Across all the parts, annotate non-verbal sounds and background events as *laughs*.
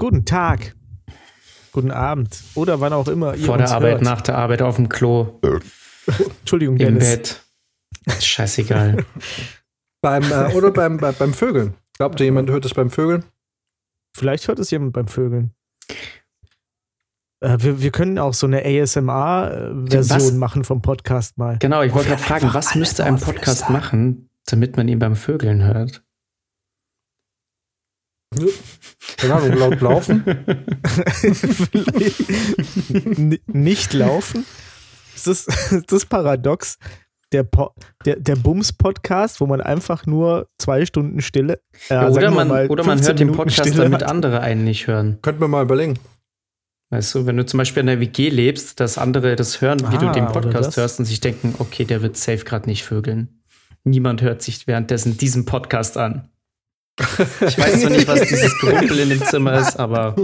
Guten Tag. Guten Abend. Oder wann auch immer ihr Vor uns der Arbeit, hört. nach der Arbeit, auf dem Klo, Entschuldigung, im Dennis. Bett. Scheißegal. *laughs* Beim, äh, oder beim, bei, beim Vögeln. Glaubt ihr, jemand hört es beim Vögeln? Vielleicht hört es jemand beim Vögeln. Äh, wir, wir können auch so eine? ASMR-Version machen vom Podcast mal. Genau, ich wollte gerade fragen, was müsste ein. Podcast machen, damit man ihn beim Vögeln hört? Keine Ahnung, laut laufen. *laughs* Nicht laufen? Ist das, ist das paradox? Der, Po- der, der Bums-Podcast, wo man einfach nur zwei Stunden Stille. Äh, Ja, oder man, mal oder man 15 hört den Minuten Podcast, Stille damit hat. andere einen nicht hören. Könnten wir mal überlegen. Weißt du, wenn du zum Beispiel in der WG lebst, dass andere das hören, wie du Ah, den Podcast hörst und sich denken, okay, der wird safe gerade nicht vögeln. Niemand hört sich währenddessen diesen Podcast an. Ich weiß zwar nicht, was dieses Gerumpel in dem Zimmer ist, aber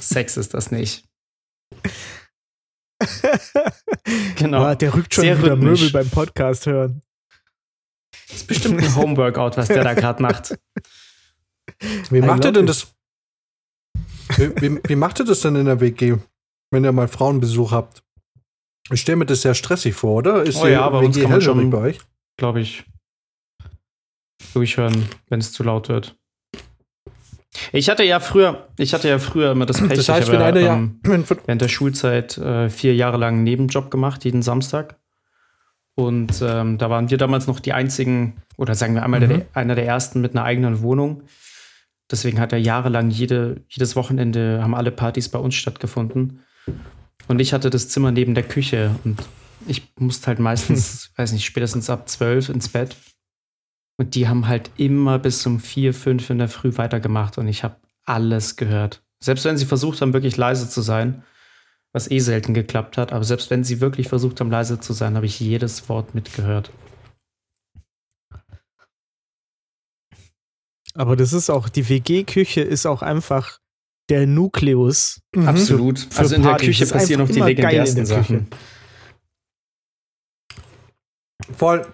Sex ist das nicht. Genau. Ah, der rückt schon Sehr wieder rhythmisch. Möbel beim Podcast hören. Das ist bestimmt ein Homeworkout, was der da gerade macht. Wie macht ihr love denn das? Wie, wie, wie macht ihr das denn in der WG, wenn ihr mal Frauenbesuch habt? Ich stelle mir das sehr stressig vor, oder? Ist Oh die ja, bei uns kann man schon- bei euch? Glaube ich. Durchhören, wenn es zu laut wird. Ich hatte ja früher, ich hatte ja früher immer das Pech, Das heißt, ich habe einer ja, *laughs* ähm, während der Schulzeit äh, vier Jahre lang einen Nebenjob gemacht, jeden Samstag. Und ähm, da waren wir damals noch die einzigen, oder sagen wir einmal Mhm. der, einer der ersten mit einer eigenen Wohnung. Deswegen hat er jahrelang jede, jedes Wochenende haben alle Partys bei uns stattgefunden. Und ich hatte das Zimmer neben der Küche und ich musste halt meistens, *laughs* weiß nicht, spätestens ab zwölf ins Bett. Und die haben halt immer bis um vier, fünf in der Früh weitergemacht und ich habe alles gehört. Selbst wenn sie versucht haben, wirklich leise zu sein, was eh selten geklappt hat, aber selbst wenn sie wirklich versucht haben, leise zu sein, habe ich jedes Wort mitgehört. Aber das ist auch, die WG-Küche ist auch einfach der Nukleus. Mhm. Absolut. Für also in der Küche passieren noch die legendärsten. Sachen. Voll,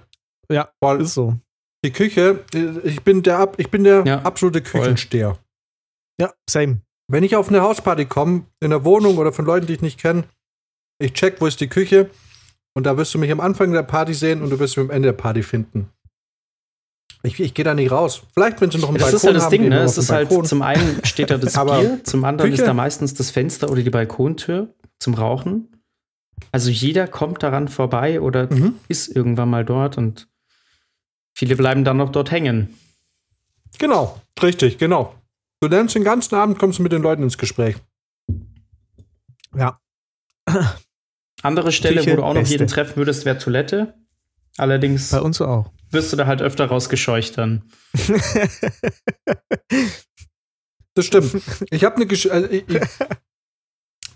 Ja, voll. ist so. Die Küche, äh, ich bin der, ab- ich bin der Ja, absolute voll. Küchensteher. Ja, same. Wenn ich auf eine Hausparty komme, in der Wohnung oder von Leuten, die ich nicht kenne, ich check, wo ist die Küche und da wirst du mich am Anfang der Party sehen und du wirst mich am Ende der Party finden. Ich, ich gehe da nicht raus. Vielleicht, wenn sie noch einen Das Balkon ist halt das haben, Ding, ne? Es ist halt zum einen steht da das *laughs* Bier, zum anderen Küche? ist da meistens das Fenster oder die Balkontür zum Rauchen. Also jeder kommt daran vorbei oder Mhm. ist irgendwann mal dort und viele bleiben dann noch dort hängen. Genau, richtig, genau. Du lernst den ganzen Abend, kommst du mit den Leuten ins Gespräch. Ja. Andere Stelle, Küche, wo du auch noch beste. jeden treffen würdest, wäre Toilette. Allerdings Bei uns auch. wirst du da halt öfter rausgescheucht dann. *laughs* Das stimmt. Ich habe eine Gesch äh, ich, ich,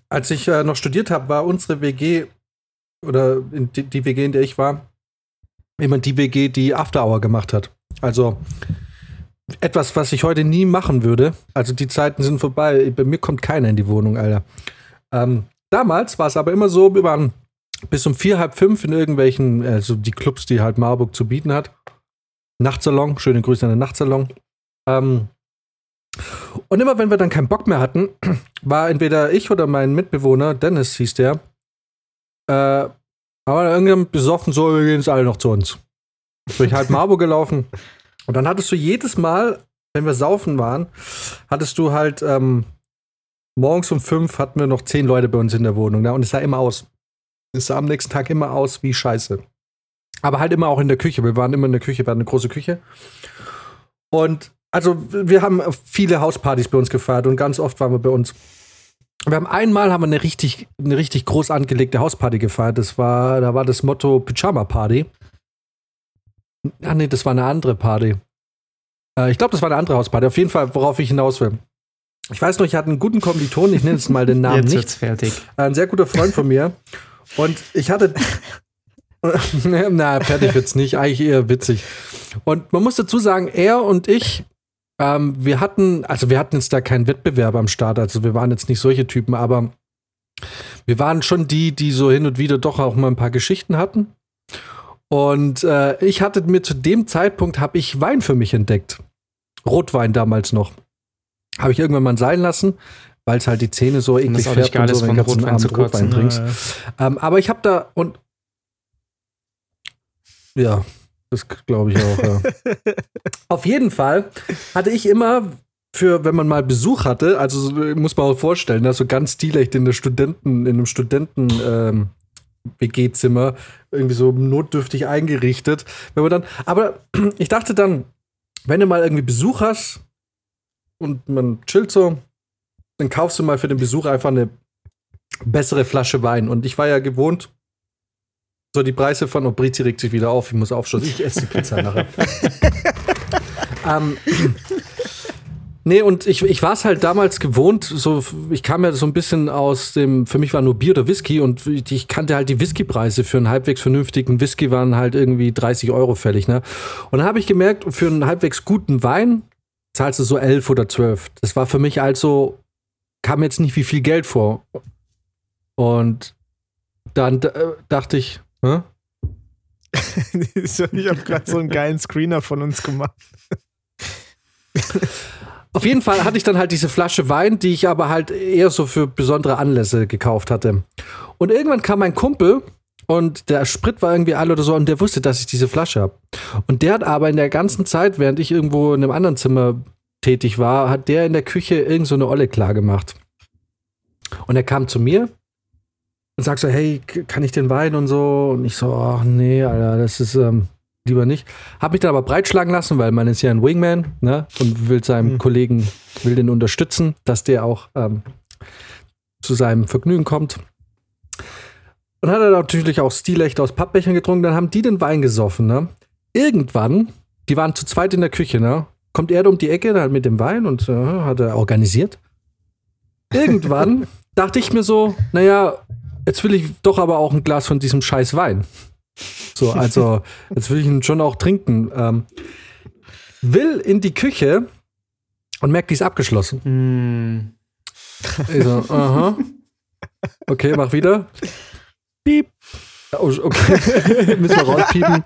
Als ich äh, noch studiert habe, war unsere WG oder in die, die WG, in der ich war, immer die WG, die After Hour gemacht hat. Also etwas, was ich heute nie machen würde. Also die Zeiten sind vorbei. Bei mir kommt keiner in die Wohnung, Alter. Ähm, damals war es aber immer so, wir waren bis um vier, halb fünf in irgendwelchen, also die Clubs, die halt Marburg zu bieten hat. Nachtsalon, schöne Grüße an den Nachtsalon. Ähm, und immer wenn wir dann keinen Bock mehr hatten, *clears throat* war entweder ich oder mein Mitbewohner, Dennis hieß der, äh, aber irgendwann besoffen, so, wir gehen jetzt alle noch zu uns. Durch halb Marburg gelaufen. Und dann hattest du jedes Mal, wenn wir saufen waren, hattest du halt ähm, morgens um fünf hatten wir noch zehn Leute bei uns in der Wohnung. Ne? Und es sah immer aus. Es sah am nächsten Tag immer aus wie Scheiße. Aber halt immer auch in der Küche. Wir waren immer in der Küche, wir hatten eine große Küche. Und also wir haben viele Hauspartys bei uns gefeiert und ganz oft waren wir bei uns. Wir haben einmal haben wir eine richtig, eine richtig groß angelegte Hausparty gefeiert. Das war, da war das Motto Pyjama Party. Ah nee, das war eine andere Party. Äh, ich glaube, das war eine andere Hausparty. Auf jeden Fall, worauf ich hinaus will. Ich weiß noch, ich hatte einen guten Kommiliton, ich nenne jetzt mal den Namen Jetzt nicht. wird's fertig. Ein sehr guter Freund von mir. Und ich hatte. *laughs* Na, fertig wird's nicht. Eigentlich eher witzig. Und man muss dazu sagen, er und ich, ähm, wir hatten, also wir hatten jetzt da keinen Wettbewerb am Start. Also wir waren jetzt nicht solche Typen, aber wir waren schon die, die so hin und wieder doch auch mal ein paar Geschichten hatten. Und äh, ich hatte mir zu dem Zeitpunkt habe ich Wein für mich entdeckt. Rotwein damals noch. Habe ich irgendwann mal sein lassen, weil es halt die Zähne so eklig färbt geil und so, wenn du Rotwein zu Abend Rotwein kotzen. trinkst. Äh, Ähm, aber ich habe da und ja, das glaube ich auch. Ja. *laughs* Auf jeden Fall hatte ich immer für, wenn man mal Besuch hatte, also so, muss man auch vorstellen, da so ganz stilecht in der Studenten, in einem Studenten ähm, WG-Zimmer irgendwie so notdürftig eingerichtet. Wenn man dann, aber *clears throat* ich dachte dann, wenn du mal irgendwie Besuch hast und man chillt so, dann kaufst du mal für den Besuch einfach eine bessere Flasche Wein. Und ich war ja gewohnt, so die Preise von Obrizi regt sich wieder auf, ich muss aufstoßen. Ich esse die Pizza nachher. *laughs* ähm, nee, und ich, ich war es halt damals gewohnt, so, ich kam ja so ein bisschen aus dem, für mich war nur Bier oder Whisky und ich kannte halt die Whiskypreise für einen halbwegs vernünftigen Whisky waren halt irgendwie 30 Euro fällig, ne? Und dann habe ich gemerkt, für einen halbwegs guten Wein zahlst du so 11 oder 12. Das war für mich also, kam jetzt nicht wie viel Geld vor. Und dann äh, dachte ich, *laughs* ich habe gerade so einen geilen Screener von uns gemacht. Auf jeden Fall hatte ich dann halt diese Flasche Wein, die ich aber halt eher so für besondere Anlässe gekauft hatte. Und irgendwann kam mein Kumpel und der Sprit war irgendwie alle oder so und der wusste, dass ich diese Flasche habe. Und der hat aber in der ganzen Zeit, während ich irgendwo in einem anderen Zimmer tätig war, hat der in der Küche irgend so eine Olle klar gemacht. Und er kam zu mir und sagt so, hey, kann ich den Wein und so? Und ich so, ach nee, Alter, das ist ähm, lieber nicht. Hab mich dann aber breitschlagen lassen, weil man ist ja ein Wingman, ne? Und will seinem Mhm. Kollegen, will den unterstützen, dass der auch ähm, zu seinem Vergnügen kommt. Und hat er natürlich auch stilecht aus Pappbechern getrunken, dann haben die den Wein gesoffen, ne? Irgendwann, die waren zu zweit in der Küche, ne? Kommt er da um die Ecke dann mit dem Wein und äh, hat er organisiert. Irgendwann *laughs* dachte ich mir so, naja, jetzt will ich doch aber auch ein Glas von diesem scheiß Wein. So, also, *laughs* jetzt will ich ihn schon auch trinken. Ähm, will in die Küche und merkt, die ist abgeschlossen. Hm. Ich so, aha. *laughs* Okay, mach wieder. Piep. Oh, okay. *laughs* Müssen wir rauspiepen.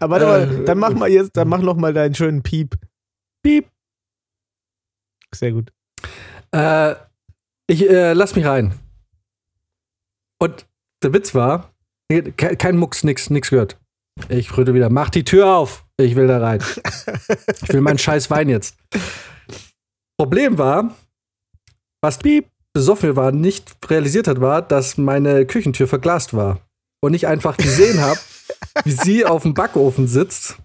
Aber warte mal, Äh, dann mach mal jetzt, dann mach noch mal deinen schönen Piep. Piep. Sehr gut. Äh, ich äh, lass mich rein. Und der Witz war, ke- kein Mucks, nix, nix gehört. Ich rütte wieder, mach die Tür auf. Ich will da rein. Ich will meinen scheiß Wein jetzt. Problem war, was Piep besoffen war, nicht realisiert hat, war, dass meine Küchentür verglast war. Und ich einfach gesehen habe, wie sie auf dem Backofen sitzt,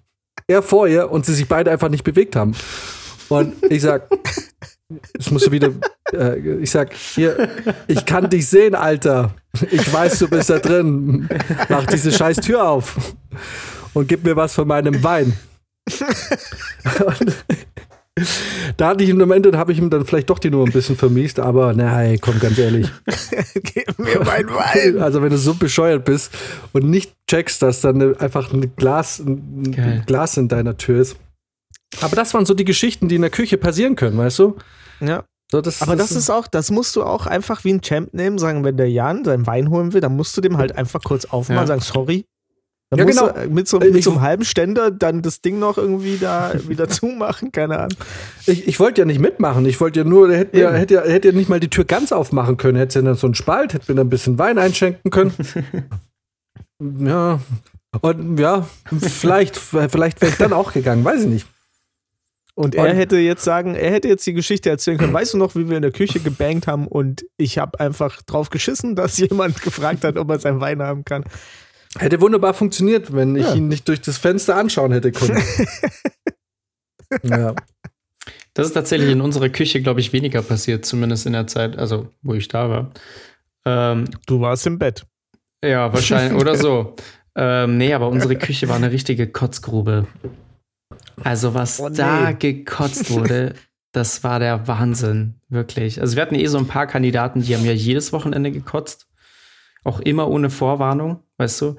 er vor ihr und sie sich beide einfach nicht bewegt haben. Und ich sag, es musst du wieder, äh, ich sag, hier, ich kann dich sehen, Alter. Ich weiß, du bist da drin. Mach diese scheiß Tür auf und gib mir was von meinem Wein. Und da hatte ich im Moment, habe ich ihm dann vielleicht doch die Nummer ein bisschen vermiest, aber nein, komm, ganz ehrlich. Gib mir mein Wein. Also wenn du so bescheuert bist und nicht checkst, dass dann einfach ein Glas, ein Geil. Glas in deiner Tür ist. Aber das waren so die Geschichten, die in der Küche passieren können, weißt du? Ja. So, das, Aber das ist auch, das musst du auch einfach wie ein Champ nehmen, sagen, wenn der Jan seinen Wein holen will, dann musst du dem halt einfach kurz aufmachen Ja. sagen, sorry. Dann Ja, musst genau. du mit so, Äh, mit ich- so einem halben Ständer dann das Ding noch irgendwie da *laughs* wieder zumachen, keine Ahnung. Ich, ich wollte ja nicht mitmachen. Ich wollte ja nur, hätte ja, hätte ja, hätte ja nicht mal die Tür ganz aufmachen können. Hätte ja dann so einen Spalt, hätte mir dann ein bisschen Wein einschenken können. *laughs* ja. Und ja, vielleicht, vielleicht wäre ich dann auch gegangen, weiß ich nicht. Und er Und- hätte jetzt sagen, er hätte jetzt die Geschichte erzählen können. Weißt du noch, wie wir in der Küche gebankt haben und ich habe einfach drauf geschissen, dass *laughs* jemand gefragt hat, ob er seinen Wein haben kann. Hätte wunderbar funktioniert, wenn ich Ja. ihn nicht durch das Fenster anschauen hätte können. *laughs* ja. Das ist tatsächlich in unserer Küche, glaube ich, weniger passiert, zumindest in der Zeit, also wo ich da war. Ähm, Du warst im Bett. ja, wahrscheinlich, oder so. *laughs* Ähm, nee, aber unsere Küche war eine richtige Kotzgrube. Also, was Oh, nee. da gekotzt *laughs* wurde, das war der Wahnsinn, wirklich. Also, wir hatten eh so ein paar Kandidaten, die haben ja jedes Wochenende gekotzt. Auch immer ohne Vorwarnung, weißt du.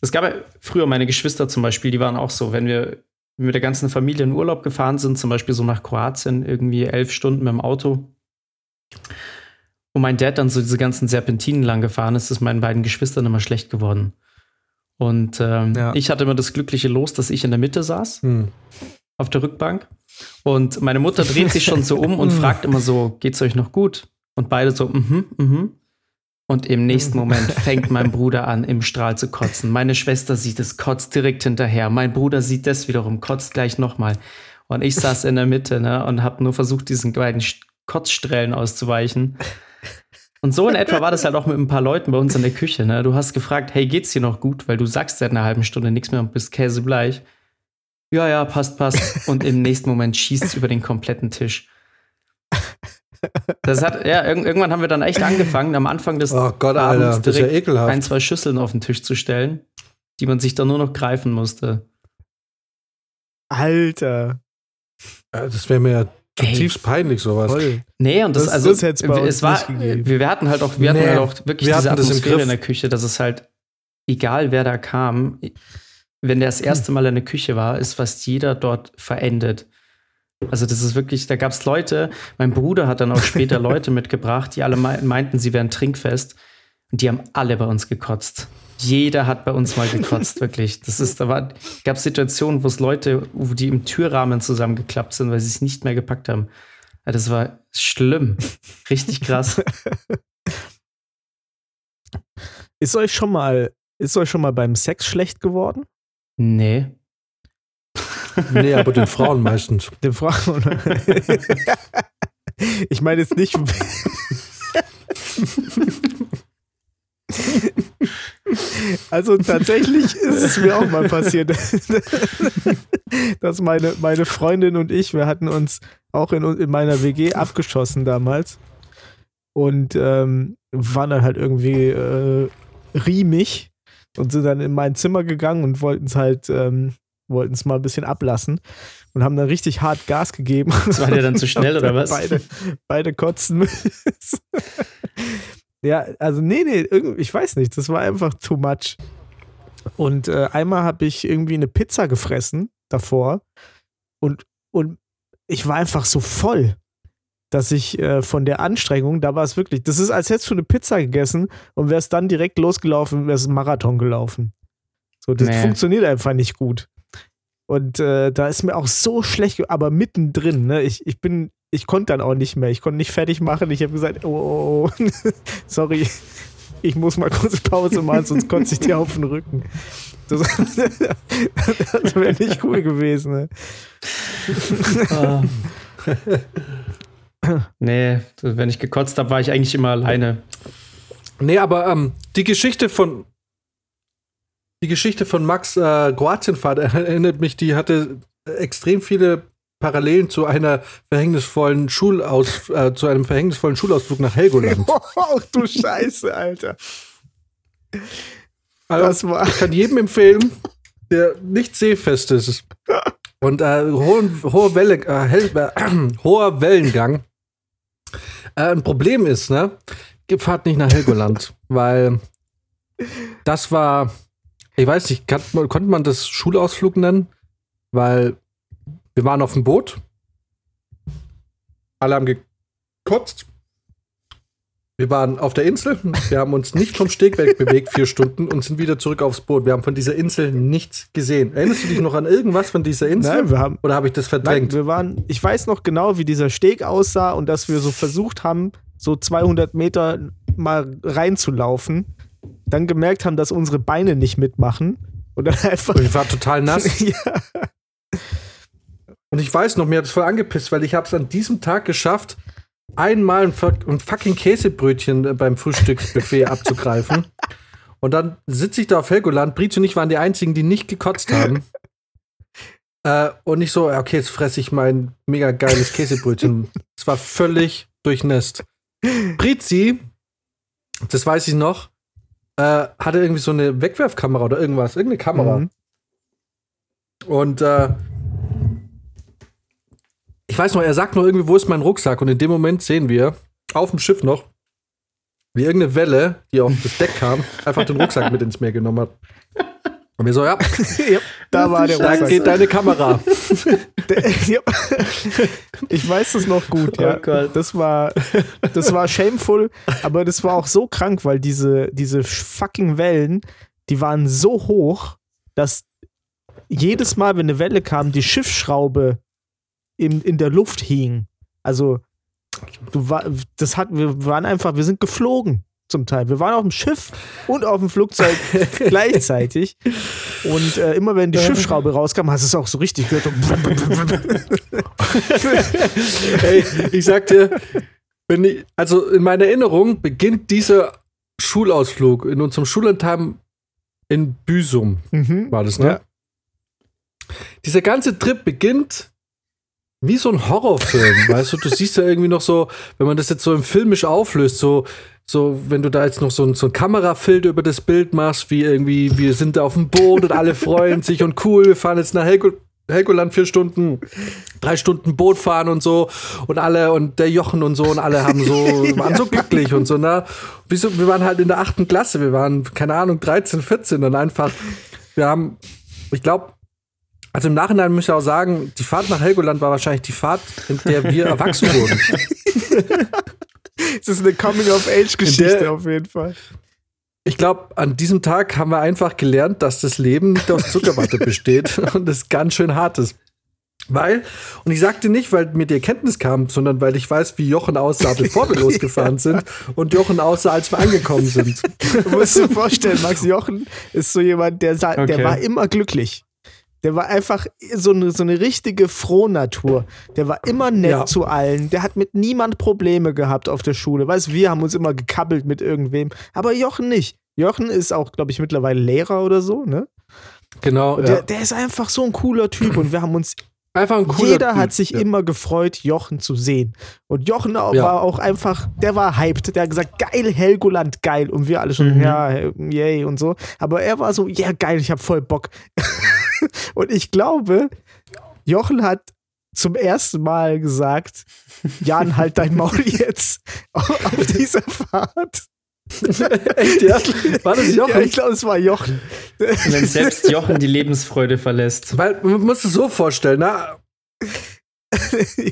Es gab ja früher meine Geschwister zum Beispiel, die waren auch so, wenn wir mit der ganzen Familie in Urlaub gefahren sind, zum Beispiel so nach Kroatien, irgendwie elf Stunden mit dem Auto. Und mein Dad dann so diese ganzen Serpentinen lang gefahren ist, ist meinen beiden Geschwistern immer schlecht geworden. Und ähm, Ja. ich hatte immer das glückliche Los, dass ich in der Mitte saß, Hm. auf der Rückbank. Und meine Mutter dreht sich schon so um und *laughs* fragt immer so, geht's euch noch gut? Und beide so, mhm, mhm. Und im nächsten Moment *laughs* fängt mein Bruder an, im Strahl zu kotzen. Meine Schwester sieht es, kotzt direkt hinterher. Mein Bruder sieht das wiederum, kotzt gleich nochmal. Und ich saß in der Mitte ne, und habe nur versucht, diesen beiden Kotzstrählen auszuweichen. Und so in etwa war das halt auch mit ein paar Leuten bei uns in der Küche. Ne? Du hast gefragt, hey, geht's dir noch gut? Weil du sagst seit einer halben Stunde nichts mehr und bist käsebleich. Ja, ja, passt, passt. Und im nächsten Moment schießt es über den kompletten Tisch. Das hat, ja, irg irgendwann haben wir dann echt angefangen, am Anfang des Oh Gott, Abends Alter, ja direkt ekelhaft. ein, zwei Schüsseln auf den Tisch zu stellen, die man sich dann nur noch greifen musste. Alter. Ja, das wäre mir ja zutiefst peinlich, sowas. Toll. Nee, und das, Das- also das hätt's bei uns es war, wir, hatten halt auch, wir hatten Nee, halt auch wirklich wir diese hatten das im Atmosphäre Griff. in der Küche, dass es halt, egal wer da kam, wenn der das erste Mal in der Küche war, ist fast jeder dort verendet. Also das ist wirklich, da gab es Leute, mein Bruder hat dann auch später *laughs* Leute mitgebracht, die alle mei- meinten, sie wären trinkfest. Und die haben alle bei uns gekotzt. Jeder hat bei uns mal gekotzt, *laughs* wirklich. Das ist, da war, gab es Situationen, wo es Leute, wo die im Türrahmen zusammengeklappt sind, weil sie es nicht mehr gepackt haben. Ja, das war schlimm. Richtig krass. *laughs* Ist euch schon mal, ist euch schon mal beim Sex schlecht geworden? Nee. Nee, aber den Frauen meistens. *laughs* Den Frauen. ich meine jetzt nicht. Also tatsächlich ist es mir auch mal passiert, *laughs* dass meine, meine Freundin und ich, wir hatten uns auch in, in meiner WG abgeschossen damals und ähm, waren dann halt irgendwie äh, riemig und sind dann in mein Zimmer gegangen und wollten es halt, ähm, wollten es mal ein bisschen ablassen und haben dann richtig hart Gas gegeben. Das war dir dann zu *laughs* schnell, oder was? Beide, beide kotzen. Ja, also nee, nee, irgendwie- ich weiß nicht, das war einfach too much. Und äh, einmal habe ich irgendwie eine Pizza gefressen davor und, und ich war einfach so voll, dass ich äh, von der Anstrengung, da war es wirklich, das ist, als hättest du eine Pizza gegessen und wärst dann direkt losgelaufen, wärst einen Marathon gelaufen. So, das Nee. funktioniert einfach nicht gut. Und äh, da ist mir auch so schlecht, aber mittendrin, ne? Ich, ich bin, ich konnte dann auch nicht mehr. Ich konnte nicht fertig machen. Ich habe gesagt, oh, oh, oh. *laughs* sorry, ich muss mal kurz Pause machen, sonst kotze ich dir auf den Rücken. Das, *laughs* das wäre nicht cool gewesen. Ne? Ah. nee, wenn ich gekotzt habe, war ich eigentlich immer alleine. Nee, aber ähm, die Geschichte von die Geschichte von Max äh, Kroatienfahrt *laughs* erinnert mich, die hatte extrem viele Parallelen zu einer verhängnisvollen Schulaus äh, zu einem verhängnisvollen Schulausflug nach Helgoland. *laughs* Oh, du Scheiße, Alter. Also, Das war. ich kann jedem empfehlen, der nicht seefest ist und äh, hohen, hohe Welle, äh, hell, äh, *clears throat* hoher Wellengang äh, ein Problem ist, ne? Fahrt nicht nach Helgoland, weil das war, ich weiß nicht, kann, konnte man das Schulausflug nennen? Weil wir waren auf dem Boot, alle haben gekotzt. Wir waren auf der Insel, wir haben uns nicht vom Steg weg bewegt, vier Stunden, und sind wieder zurück aufs Boot. Wir haben von dieser Insel nichts gesehen. Erinnerst du dich noch an irgendwas von dieser Insel? Nein, wir haben. Oder habe ich das Nein, verdrängt? wir waren, ich weiß noch genau, wie dieser Steg aussah und dass wir so versucht haben, so 200 Meter mal reinzulaufen, dann gemerkt haben, dass unsere Beine nicht mitmachen und dann einfach. Und ich war total nass. *laughs* ja, Und ich weiß noch, mir hat es voll angepisst, weil ich habe es an diesem Tag geschafft, einmal ein, ein fucking Käsebrötchen äh, beim Frühstücksbuffet *laughs* abzugreifen. Und dann sitze ich da auf Helgoland. Britz und ich waren die einzigen, die nicht gekotzt haben. *laughs* Äh, und ich so, okay, jetzt fresse ich mein mega geiles Käsebrötchen. Es war völlig durchnässt. Prizi, das weiß ich noch, äh, hatte irgendwie so eine Wegwerfkamera oder irgendwas, irgendeine Kamera. Mhm. Und äh, ich weiß noch, er sagt noch irgendwie, wo ist mein Rucksack? Und in dem Moment sehen wir auf dem Schiff noch, wie irgendeine Welle, die auf das Deck kam, einfach den Rucksack mit ins Meer genommen hat. Und wir so, ja, *laughs* ja, da war der da Rucksack. geht deine Kamera. *laughs* Ich weiß das noch gut, ja. Oh Gott. Das war, das war shameful, aber das war auch so krank, weil diese, diese fucking Wellen, die waren so hoch, dass jedes Mal, wenn eine Welle kam, die Schiffsschraube in, in der Luft hing. Also, du war, das hat, wir waren einfach, wir sind geflogen zum Teil. Wir waren auf dem Schiff und auf dem Flugzeug *laughs* gleichzeitig. Und äh, immer wenn die Schiffsschraube rauskam, hast du es auch so richtig gehört. *laughs* Ey, ich sag dir, wenn ich, also in meiner Erinnerung beginnt dieser Schulausflug in unserem Schullandheim in Büsum, mhm. war das, ne? Ja. Dieser ganze Trip beginnt wie so ein Horrorfilm, *laughs* weißt du? Du siehst ja irgendwie noch so, wenn man das jetzt so im filmisch auflöst, so, so, wenn du da jetzt noch so ein, so ein Kamerafilter über das Bild machst, wie irgendwie, wir sind da auf dem Boot und alle freuen sich und cool, wir fahren jetzt nach Helgo Helgoland vier Stunden, drei Stunden Boot fahren und so und alle und der Jochen und so und alle haben so, *laughs* waren so glücklich und so, ne? Wieso, wir waren halt in der achten Klasse, wir waren, keine Ahnung, 13, 14 und einfach, wir haben, ich glaube, also im Nachhinein muss ich auch sagen, die Fahrt nach Helgoland war wahrscheinlich die Fahrt, in der wir *laughs* erwachsen wurden. Es ist eine Coming-of-Age-Geschichte In der- auf jeden Fall. Ich glaube, an diesem Tag haben wir einfach gelernt, dass das Leben nicht aus Zuckerwatte *laughs* besteht und es ganz schön hart ist. Weil, und ich sagte nicht, weil mir die Erkenntnis kam, sondern weil ich weiß, wie Jochen aussah, bevor wir *laughs* losgefahren sind und Jochen aussah, als wir angekommen sind. Du musst dir vorstellen, Max Jochen ist so jemand, der, sa- der Okay. war immer glücklich. Der war einfach so eine, so eine richtige Frohnatur. Der war immer nett Ja. zu allen. Der hat mit niemand Probleme gehabt auf der Schule. Weißt wir haben uns immer gekabbelt mit irgendwem. Aber Jochen nicht. Jochen ist auch, glaube ich, mittlerweile Lehrer oder so, ne? Genau. Und Ja. der, der ist einfach so ein cooler Typ und wir haben uns Einfach ein cooler Jeder Typ. hat sich ja. immer gefreut, Jochen zu sehen. Und Jochen au- Ja. war auch einfach, der war hyped. Der hat gesagt, geil, Helgoland, geil. Und wir alle schon, Mhm. ja, yay und so. Aber er war so, ja, geil, ich hab voll Bock. *laughs* *laughs* und ich glaube, Jochen hat zum ersten Mal gesagt, Jan, halt dein Maul jetzt *laughs* auf dieser Fahrt. *laughs* Echt, ja? War das Jochen? Ja, ich glaube, es war Jochen. Wenn selbst Jochen die Lebensfreude verlässt. Weil, man muss es so vorstellen, na,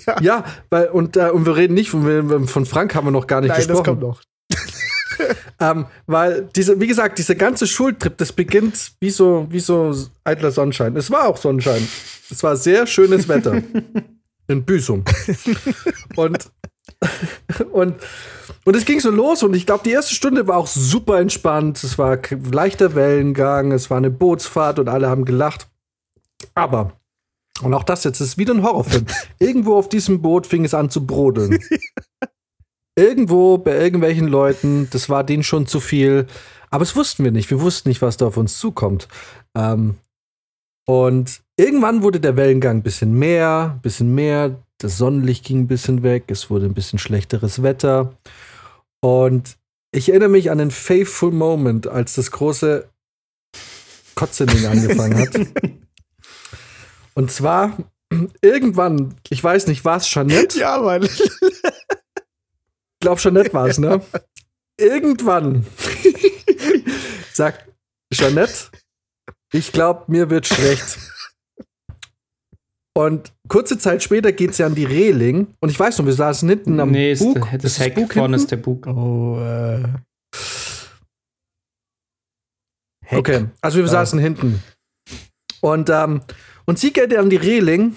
ja. ja, weil, und, äh, und wir reden nicht von, von Frank haben wir noch gar nicht Nein, das gesprochen. kommt noch. *laughs* Ähm, weil diese, wie gesagt, dieser ganze Schultrip, das beginnt wie so, wie so eitler Sonnenschein. Es war auch Sonnenschein. Es war sehr schönes Wetter. *laughs* In Büsum. und, und, und es ging so los und ich glaube, die erste Stunde war auch super entspannt. Es war leichter Wellengang, es war eine Bootsfahrt und alle haben gelacht. Aber, und auch das jetzt ist wieder ein Horrorfilm. *laughs* Irgendwo auf diesem Boot fing es an zu brodeln. Irgendwo bei irgendwelchen Leuten, das war denen schon zu viel. Aber das wussten wir nicht. Wir wussten nicht, was da auf uns zukommt. Ähm, und irgendwann wurde der Wellengang ein bisschen mehr, ein bisschen mehr. Das Sonnenlicht ging ein bisschen weg. Es wurde ein bisschen schlechteres Wetter. Und ich erinnere mich an den Faithful Moment, als das große Kotzending *laughs* angefangen hat. Und zwar *clears throat* irgendwann, ich weiß nicht, war es Jeanette? Ja, Mann. Ich glaube, Jeanette war es, ne? *laughs* Irgendwann *laughs* sagt Jeanette, ich glaube, mir wird schlecht. Und kurze Zeit später geht sie an die Reling. Und ich weiß noch, wir saßen hinten am nee, Bug. das, Ist das Heck Bug vorne hinten? ist der Bug. Oh, äh. Heck. Okay, also wir Ja. saßen hinten. Und, ähm, und sie geht an die Reling.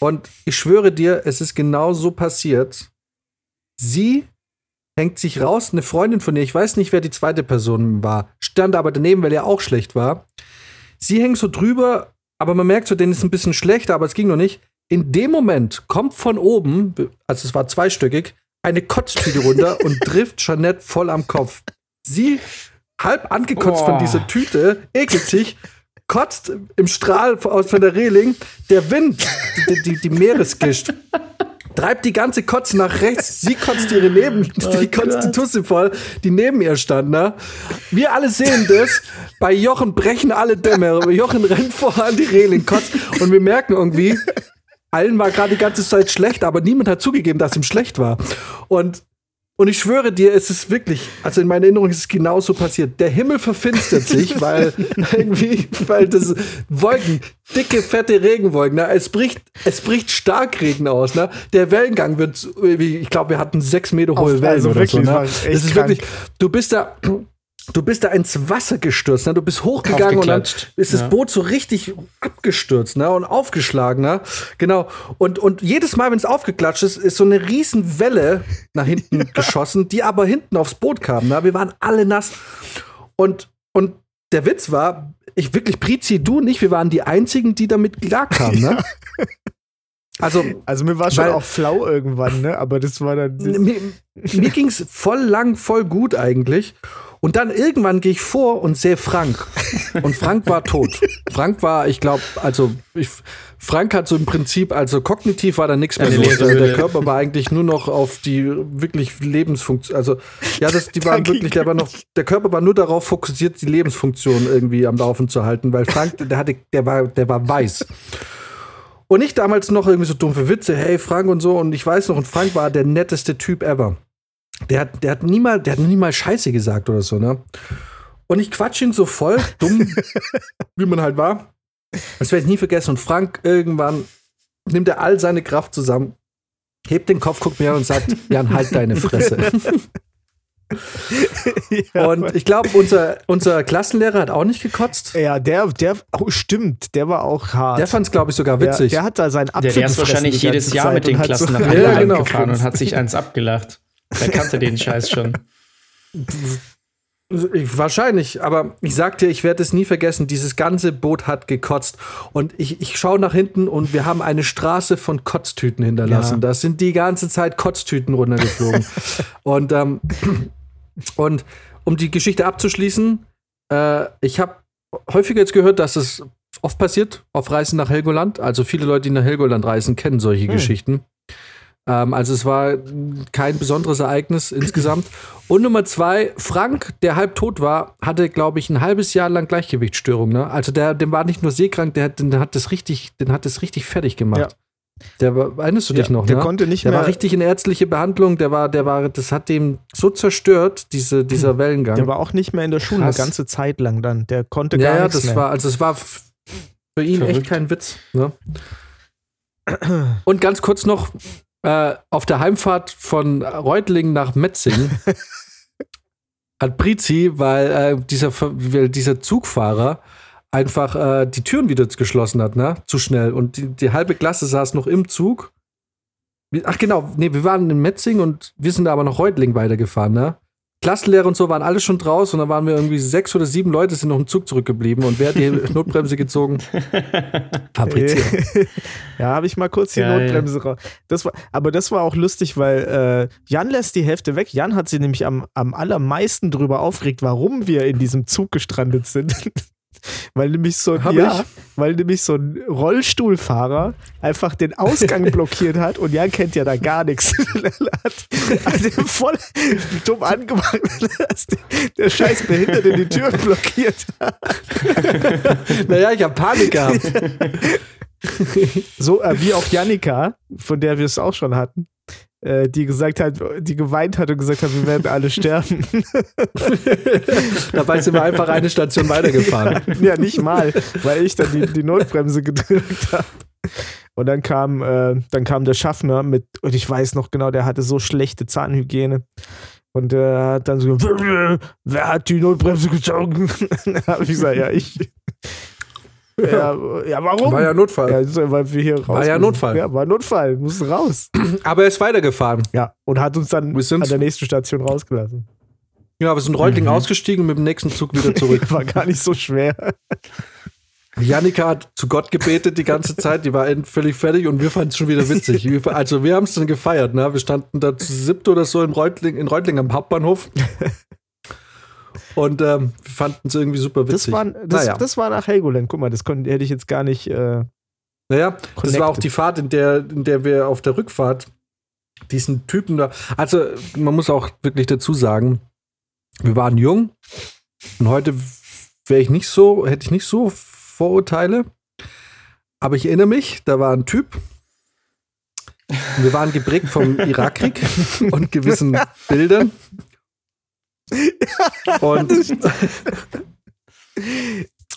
Und ich schwöre dir, es ist genau so passiert. Sie hängt sich raus, eine Freundin von ihr, ich weiß nicht, wer die zweite Person war, stand aber daneben, weil er auch schlecht war. Sie hängt so drüber, aber man merkt so, denen ist ein bisschen schlechter, aber es ging noch nicht. In dem Moment kommt von oben, also es war zweistöckig, eine Kotztüte runter *laughs* und trifft Jeanette voll am Kopf. Sie, halb angekotzt Oh. von dieser Tüte, ekelt sich, kotzt im Strahl aus von der Reling, der Wind, die, die, die Meeresgischt, treibt die ganze Kotze nach rechts. Sie kotzt ihre Neben, *laughs* die kotzt die Tusse voll, die neben ihr stand. Ne? Wir alle sehen das. Bei Jochen brechen alle Dämme. Jochen rennt vor an die Reling, kotzt. Und wir merken irgendwie, allen war gerade die ganze Zeit schlecht, aber niemand hat zugegeben, dass ihm schlecht war. Und und ich schwöre dir, es ist wirklich, also in meiner Erinnerung ist es genauso passiert. Der Himmel verfinstert sich, *laughs* weil irgendwie, weil das Wolken, dicke, fette Regenwolken, ne? es bricht, es bricht Starkregen aus, ne? Der Wellengang wird, ich glaube, wir hatten sechs Meter hohe Auf- Wellen also oder wirklich, so, ne? Das ist krank. wirklich, du bist da, du bist da ins Wasser gestürzt, ne? Du bist hochgegangen und dann ist das ja. Boot so richtig abgestürzt, ne? Und aufgeschlagen, ne? Genau. Und, und jedes Mal, wenn es aufgeklatscht ist, ist so eine riesen Welle nach hinten *laughs* geschossen, die aber hinten aufs Boot kam, ne? Wir waren alle nass. Und, und der Witz war, ich wirklich, Prizi, du und ich, wir waren die einzigen, die damit klarkamen, ne? Also, Also mir war schon Weil- auch flau irgendwann, ne? Aber das war dann. mir, mir ging es voll lang, voll gut eigentlich. Und dann irgendwann gehe ich vor und sehe Frank. Und Frank war tot. Frank war, ich glaube, also ich, Frank hat so im Prinzip, also kognitiv war da nichts mehr los. leere Der, der. Körper war eigentlich nur noch auf die wirklich Lebensfunktion. Also ja, das, die waren wirklich, der war noch, der Körper war nur darauf fokussiert, die Lebensfunktion irgendwie am Laufen zu halten, weil Frank, der hatte, der war, der war weiß. Und ich damals noch irgendwie so dumpfe Witze, hey Frank und so. Und ich weiß noch, und Frank war der netteste Typ ever. Der hat, der hat niemals, der hat niemals Scheiße gesagt oder so, ne? Und ich quatsch ihn so voll, *laughs* dumm, wie man halt war. Das werde ich nie vergessen. Und Frank irgendwann nimmt er all seine Kraft zusammen, hebt den Kopf, guckt mir an und sagt, Jan, halt deine Fresse. *laughs* ja, und ich glaube, unser, unser Klassenlehrer hat auch nicht gekotzt. ja, der, der, oh, stimmt, der war auch hart. Der fand es, glaube ich, sogar der, witzig. der hat da seinen Apfel Der, der ist wahrscheinlich jedes Jahr Zeit mit den Klassen so- nach *laughs* Ja, genau. gefahren und hat sich eins abgelacht. Der kannte den Scheiß schon. Ich, wahrscheinlich, aber ich sag dir, ich werde es nie vergessen. Dieses ganze Boot hat gekotzt. Und ich, ich schaue nach hinten und wir haben eine Straße von Kotztüten hinterlassen. Ja. Da sind die ganze Zeit Kotztüten runtergeflogen. *laughs* und, ähm, und um die Geschichte abzuschließen, äh, ich habe häufiger jetzt gehört, dass es oft passiert auf Reisen nach Helgoland. Also viele Leute, die nach Helgoland reisen, kennen solche Hm. Geschichten. Ähm, also es war kein besonderes Ereignis insgesamt. Und Nummer zwei, Frank, der halb tot war, hatte, glaube ich, ein halbes Jahr lang Gleichgewichtsstörung. Ne? Also der, dem war nicht nur seekrank, der hat, den hat das richtig, den hat das richtig fertig gemacht. Ja. Der war, erinnerst du dich Ja, noch? der ne? konnte nicht der mehr. war richtig in ärztliche Behandlung. Der war, der war, das hat dem so zerstört, diese, dieser Wellengang. der war auch nicht mehr in der Schule Krass. eine ganze Zeit lang dann. Der konnte ja, gar ja, nichts das mehr. war, also es war für ihn echt Verrückt. kein Witz. Ne? Und ganz kurz noch, äh, auf der Heimfahrt von Reutlingen nach Metzing *laughs* hat Prizi, weil äh, dieser, weil dieser Zugfahrer einfach äh, die Türen wieder geschlossen hat, ne? Zu schnell. Und die, die halbe Klasse saß noch im Zug. Ach genau, nee, wir waren in Metzing und wir sind aber nach Reutlingen weitergefahren, ne? Klassenlehrer und so waren alle schon draus und dann waren wir irgendwie sechs oder sieben Leute sind noch im Zug zurückgeblieben und wer hat die *laughs* Notbremse gezogen? Fabrizio. *laughs* ja, habe ich mal kurz die Geil. Notbremse raus. Das war, aber das war auch lustig, weil äh, Jan lässt die Hälfte weg. Jan hat sich nämlich am, am allermeisten drüber aufgeregt, warum wir in diesem Zug gestrandet sind. *laughs* weil nämlich so ein, ja, weil nämlich so ein Rollstuhlfahrer einfach den Ausgang *laughs* blockiert hat und Jan kennt ja da gar nichts. *laughs* Er hat, hat den voll dumm angemacht, *laughs* dass der, scheiß Behinderte die Tür blockiert hat. Naja, ich habe Panik gehabt. So äh, wie auch Jannika, von der wir es auch schon hatten, die gesagt hat, die geweint hat und gesagt hat, wir werden alle sterben. *laughs* Dabei sind wir einfach eine Station weitergefahren. *laughs* ja, nicht mal, weil ich dann die, die Notbremse gedrückt habe. Und dann kam, äh, dann kam der Schaffner mit, und ich weiß noch genau, der hatte so schlechte Zahnhygiene. Und er hat dann so, *laughs* wer hat die Notbremse gezogen? da habe ich gesagt, ja, ich. Ja, ja warum? War ja Notfall. Ja, weil wir hier raus War ja müssen. Notfall. Ja, war Notfall, mussten raus. *clears throat* Aber er ist weitergefahren. Ja, und hat uns dann an der nächsten Station rausgelassen. Ja, wir sind Reutlingen ausgestiegen und mit dem nächsten Zug wieder *laughs* zurück. War gar nicht so schwer. Janika hat zu Gott gebetet die ganze Zeit, die war völlig fertig und wir fanden es schon wieder witzig. Also wir haben es dann gefeiert, ne? Wir standen da zu siebt oder so in Reutlingen, in Reutlingen am Hauptbahnhof. *laughs* Und ähm, wir fanden es irgendwie super Das, witzig. war, das, naja. das war nach Helgoland. Guck mal, das konnte, hätte ich jetzt gar nicht. Äh, Naja, das Connected. war auch die Fahrt, in der, in der wir auf der Rückfahrt diesen Typen da. Also, man muss auch wirklich dazu sagen, wir waren jung und heute wäre ich nicht so, hätte ich nicht so Vorurteile. Aber ich erinnere mich, da war ein Typ. Wir waren geprägt vom *laughs* Irakkrieg und gewissen Bildern. Und, *laughs*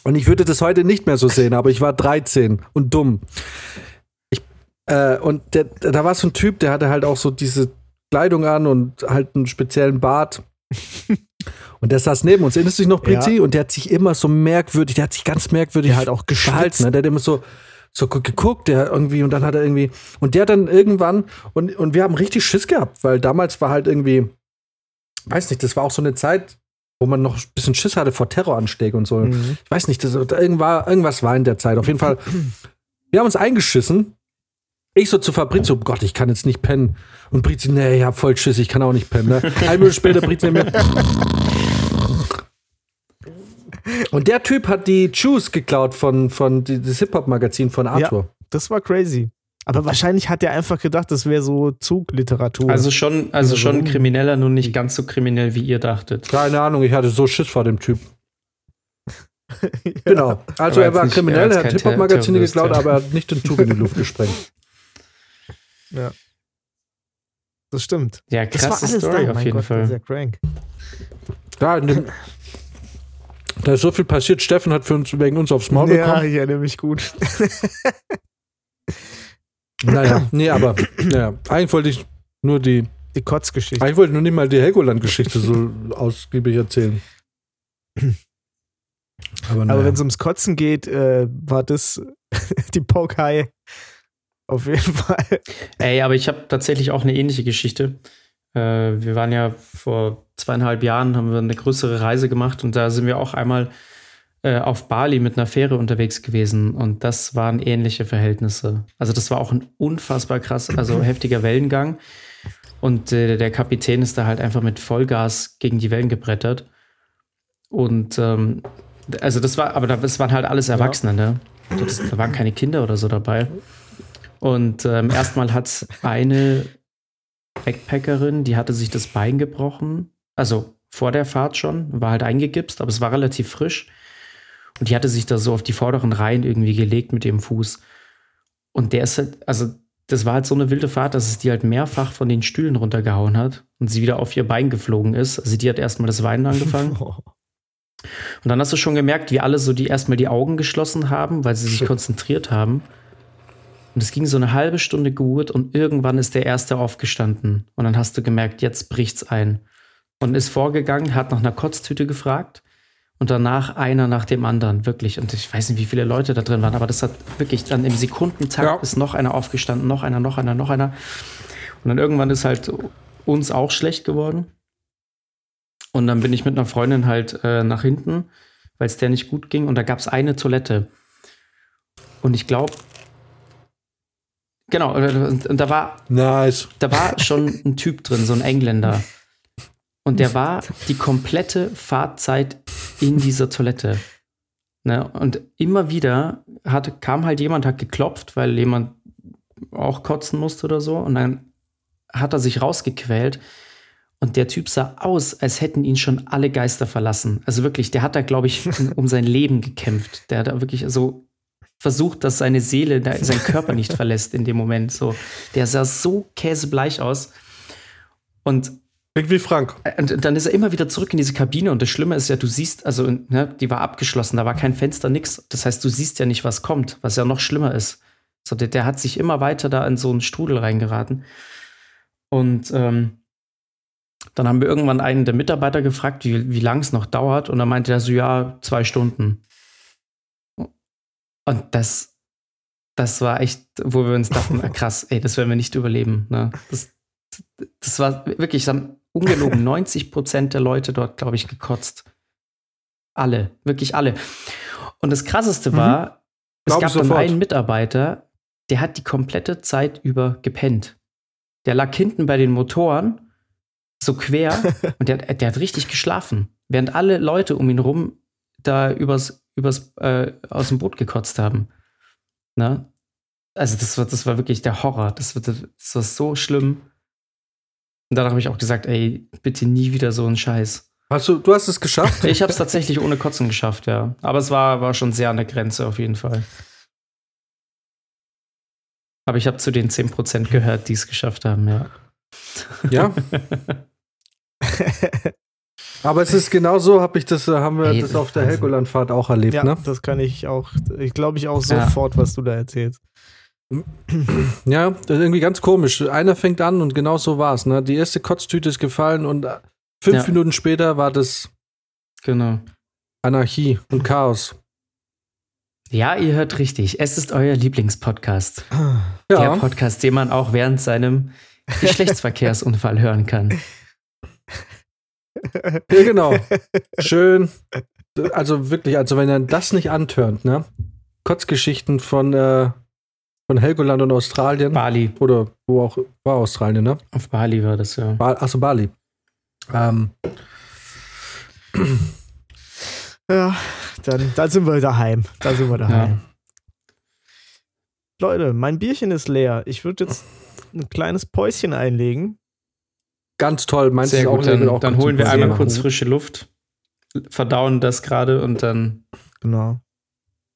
und ich würde das heute nicht mehr so sehen, aber ich war 13 und dumm. Ich, äh, und der, da war so ein Typ, der hatte halt auch so diese Kleidung an und halt einen speziellen Bart. Und der saß neben uns. Erinnerst du dich noch, Pritzi? Und der hat sich immer so merkwürdig, der hat sich ganz merkwürdig Der hat auch geschwitzt. Ne? Der hat immer so, so gu- geguckt, der irgendwie, und dann hat er irgendwie, und der dann irgendwann, und, und wir haben richtig Schiss gehabt, weil damals war halt irgendwie, weiß nicht, das war auch so eine Zeit, wo man noch ein bisschen Schiss hatte vor Terroranschlägen und so. Mhm. Ich weiß nicht, das, da irgendwas, irgendwas war in der Zeit. Auf jeden Fall, *clears throat* wir haben uns eingeschissen. Ich so zu Fabrizio, oh Gott, ich kann jetzt nicht pennen. Und Brizi, nee, ich hab voll Schiss, ich kann auch nicht pennen. Ne? *laughs* Eine Minute später Brizi neben mir. *laughs* Und der Typ hat die Juice geklaut von, von das Hip-Hop-Magazin von Arthur. das war crazy. Aber wahrscheinlich hat er einfach gedacht, das wäre so Zugliteratur. Also schon, also Ja, schon krimineller, nur nicht ganz so kriminell, wie ihr dachtet. Keine Ahnung, ich hatte so Schiss vor dem Typ. *laughs* Genau. Also Aber er war nicht- kriminell, er er hat Hip-Hop-Magazine geklaut, ja. aber er hat nicht den Zug in die Luft gesprengt. *laughs* das stimmt. Ja, Das war krasse alles Story da. auf mein jeden Gott, Fall. Sehr crank. Ja, in dem, da ist so viel passiert. Steffen hat für uns wegen uns aufs Maul Ja, bekommen. ich erinnere mich gut. *laughs* Naja, *clears throat* nee, aber naja, eigentlich wollte ich nur die, Die Kotzgeschichte. eigentlich wollte ich nur nicht mal die Helgoland-Geschichte so ausgiebig erzählen. Aber, Aber naja. wenn es ums Kotzen geht, äh, war das *laughs* die Poke auf jeden Fall. Ey, aber ich habe tatsächlich auch eine ähnliche Geschichte. Äh, wir waren ja vor zweieinhalb Jahren, haben wir eine größere Reise gemacht und da sind wir auch einmal äh, auf Bali mit einer Fähre unterwegs gewesen und das waren ähnliche Verhältnisse. Also das war auch ein unfassbar krass, also *laughs* heftiger Wellengang und äh, der Kapitän ist da halt einfach mit Vollgas gegen die Wellen gebrettert und ähm, also das war, aber das waren halt alles Erwachsene, ne? Das, da waren keine Kinder oder so dabei. Und ähm, erstmal hat eine Backpackerin, die hatte sich das Bein gebrochen. Also vor der Fahrt schon, war halt eingegipst, aber es war relativ frisch. Und die hatte sich da so auf die vorderen Reihen irgendwie gelegt mit dem Fuß. Und der ist halt, also das war halt so eine wilde Fahrt, dass es die halt mehrfach von den Stühlen runtergehauen hat und sie wieder auf ihr Bein geflogen ist. Also die hat erstmal das Weinen angefangen. *laughs* Und dann hast du schon gemerkt, wie alle so die erstmal die Augen geschlossen haben, weil sie sich Shit. *laughs* konzentriert haben. Und es ging so eine halbe Stunde gut und irgendwann ist der erste aufgestanden. Und dann hast du gemerkt, jetzt bricht's ein. Und ist vorgegangen, hat nach einer Kotztüte gefragt und danach einer nach dem anderen, wirklich. Und ich weiß nicht, wie viele Leute da drin waren, aber das hat wirklich dann im Sekundentakt Ja. ist noch einer aufgestanden, noch einer, noch einer, noch einer. Und dann irgendwann ist halt uns auch schlecht geworden. Und dann bin ich mit einer Freundin halt äh, nach hinten, weil es der nicht gut ging. Und da gab es eine Toilette. Und ich glaube, genau, äh, und und da war, nice. da war schon ein Typ drin, so ein Engländer. Und der *laughs* war die komplette Fahrzeit in dieser Toilette. Ne? Und immer wieder hat, kam halt jemand, hat geklopft, weil jemand auch kotzen musste oder so. Und dann hat er sich rausgequält. Und der Typ sah aus, als hätten ihn schon alle Geister verlassen. Also wirklich, der hat da, glaube ich, *laughs* um sein Leben gekämpft. Der hat da wirklich so versucht, dass seine Seele seinen Körper nicht verlässt in dem Moment. So, der sah so käsebleich aus. Und Klingt wie Frank. und dann ist er immer wieder zurück in diese Kabine und das Schlimme ist ja, du siehst, also ne, die war abgeschlossen, da war kein Fenster, nix. Das heißt, du siehst ja nicht, was kommt, was ja noch schlimmer ist. So, der, der hat sich immer weiter da in so einen Strudel reingeraten. Und ähm, dann haben wir irgendwann einen der Mitarbeiter gefragt, wie, wie lang es noch dauert. Und dann meinte er so, ja, zwei Stunden. Und das, das war echt, wo wir uns dachten, ah, krass, ey, das werden wir nicht überleben. Ne? Das, das war wirklich, ungelogen 90 Prozent der Leute dort, glaube ich, gekotzt. Alle, wirklich alle. Und das Krasseste Mhm. war, es Glaub gab dann einen Mitarbeiter, der hat die komplette Zeit über gepennt. Der lag hinten bei den Motoren, so quer *laughs* und der, der hat richtig geschlafen, während alle Leute um ihn rum da übers, übers äh, aus dem Boot gekotzt haben. Ne? Also das war, das war wirklich der Horror. Das war, das war so schlimm. Und danach habe ich auch gesagt, ey, bitte nie wieder so einen Scheiß. Hast du, du hast es geschafft? Ich habe es tatsächlich ohne Kotzen geschafft, ja. Aber es war, war schon sehr an der Grenze auf jeden Fall. Aber ich habe zu den 10% gehört, die es geschafft haben, ja. Ja. *laughs* Aber es ist genau so, habe ich das, äh, haben wir Ey, das auf der Helgolandfahrt auch erlebt, ja, ne? das kann ich auch, ich glaube ich auch Ja. sofort, was du da erzählst. Ja, das ist irgendwie ganz komisch. Einer fängt an und genau so war es, ne? Die erste Kotztüte ist gefallen und äh, fünf Ja. Minuten später war das Genau. Anarchie und Chaos. Ja, ihr hört richtig. Es ist euer Lieblingspodcast. Der Ja, Podcast, den man auch während seinem Geschlechtsverkehrsunfall hören kann. *laughs* ja genau. Schön. Also wirklich, also wenn er das nicht antörnt, ne? Kotzgeschichten von, äh, von Helgoland und Australien. Bali. Oder wo auch war Australien, ne? Auf Bali war das ja. Ba Achso, Bali. Ähm, Ja, dann, dann sind wir daheim. Da sind wir daheim. Leute, mein Bierchen ist leer. Ich würde jetzt ein kleines Päuschen einlegen. ganz toll. Meinst du auch dann, auch dann holen wir einmal Sehr kurz frische Luft, verdauen das gerade und dann Genau.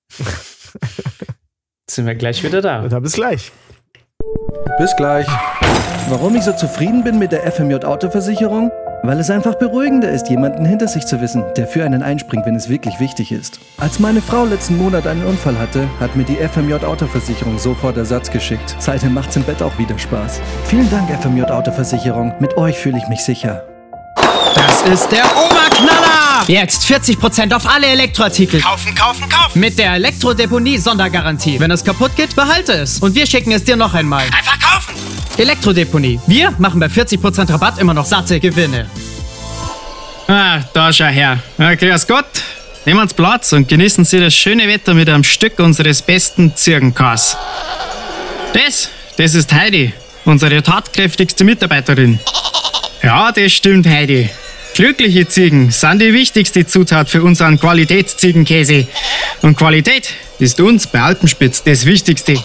*laughs* sind wir gleich wieder da. Und dann bis gleich. Bis gleich. Warum ich so zufrieden bin mit der FMJ Autoversicherung? Weil es einfach beruhigender ist, jemanden hinter sich zu wissen, der für einen einspringt, wenn es wirklich wichtig ist. Als meine Frau letzten Monat einen Unfall hatte, hat mir die FMJ Autoversicherung sofort Ersatz geschickt. Seitdem macht's im Bett auch wieder Spaß. Vielen Dank, FMJ Autoversicherung. Mit euch fühle ich mich sicher. Das ist der Oberknaller! Jetzt 40% auf alle Elektroartikel. Kaufen, kaufen, kaufen! Mit der Elektrodeponie-Sondergarantie. Wenn es kaputt geht, behalte es. Und wir schicken es dir noch einmal. Einfach kaufen! Elektrodeponie. Wir machen bei 40% Rabatt immer noch satte Gewinne. Ah, da schau her. Ja, grüß Gott. Nehmen Sie Platz und genießen Sie das schöne Wetter mit einem Stück unseres besten Zirkenkas. Das, das ist Heidi, unsere tatkräftigste Mitarbeiterin. Ja, das stimmt, Heidi. Glückliche Ziegen sind die wichtigste Zutat für unseren Qualitätsziegenkäse. Und Qualität ist uns bei Alpenspitz das Wichtigste.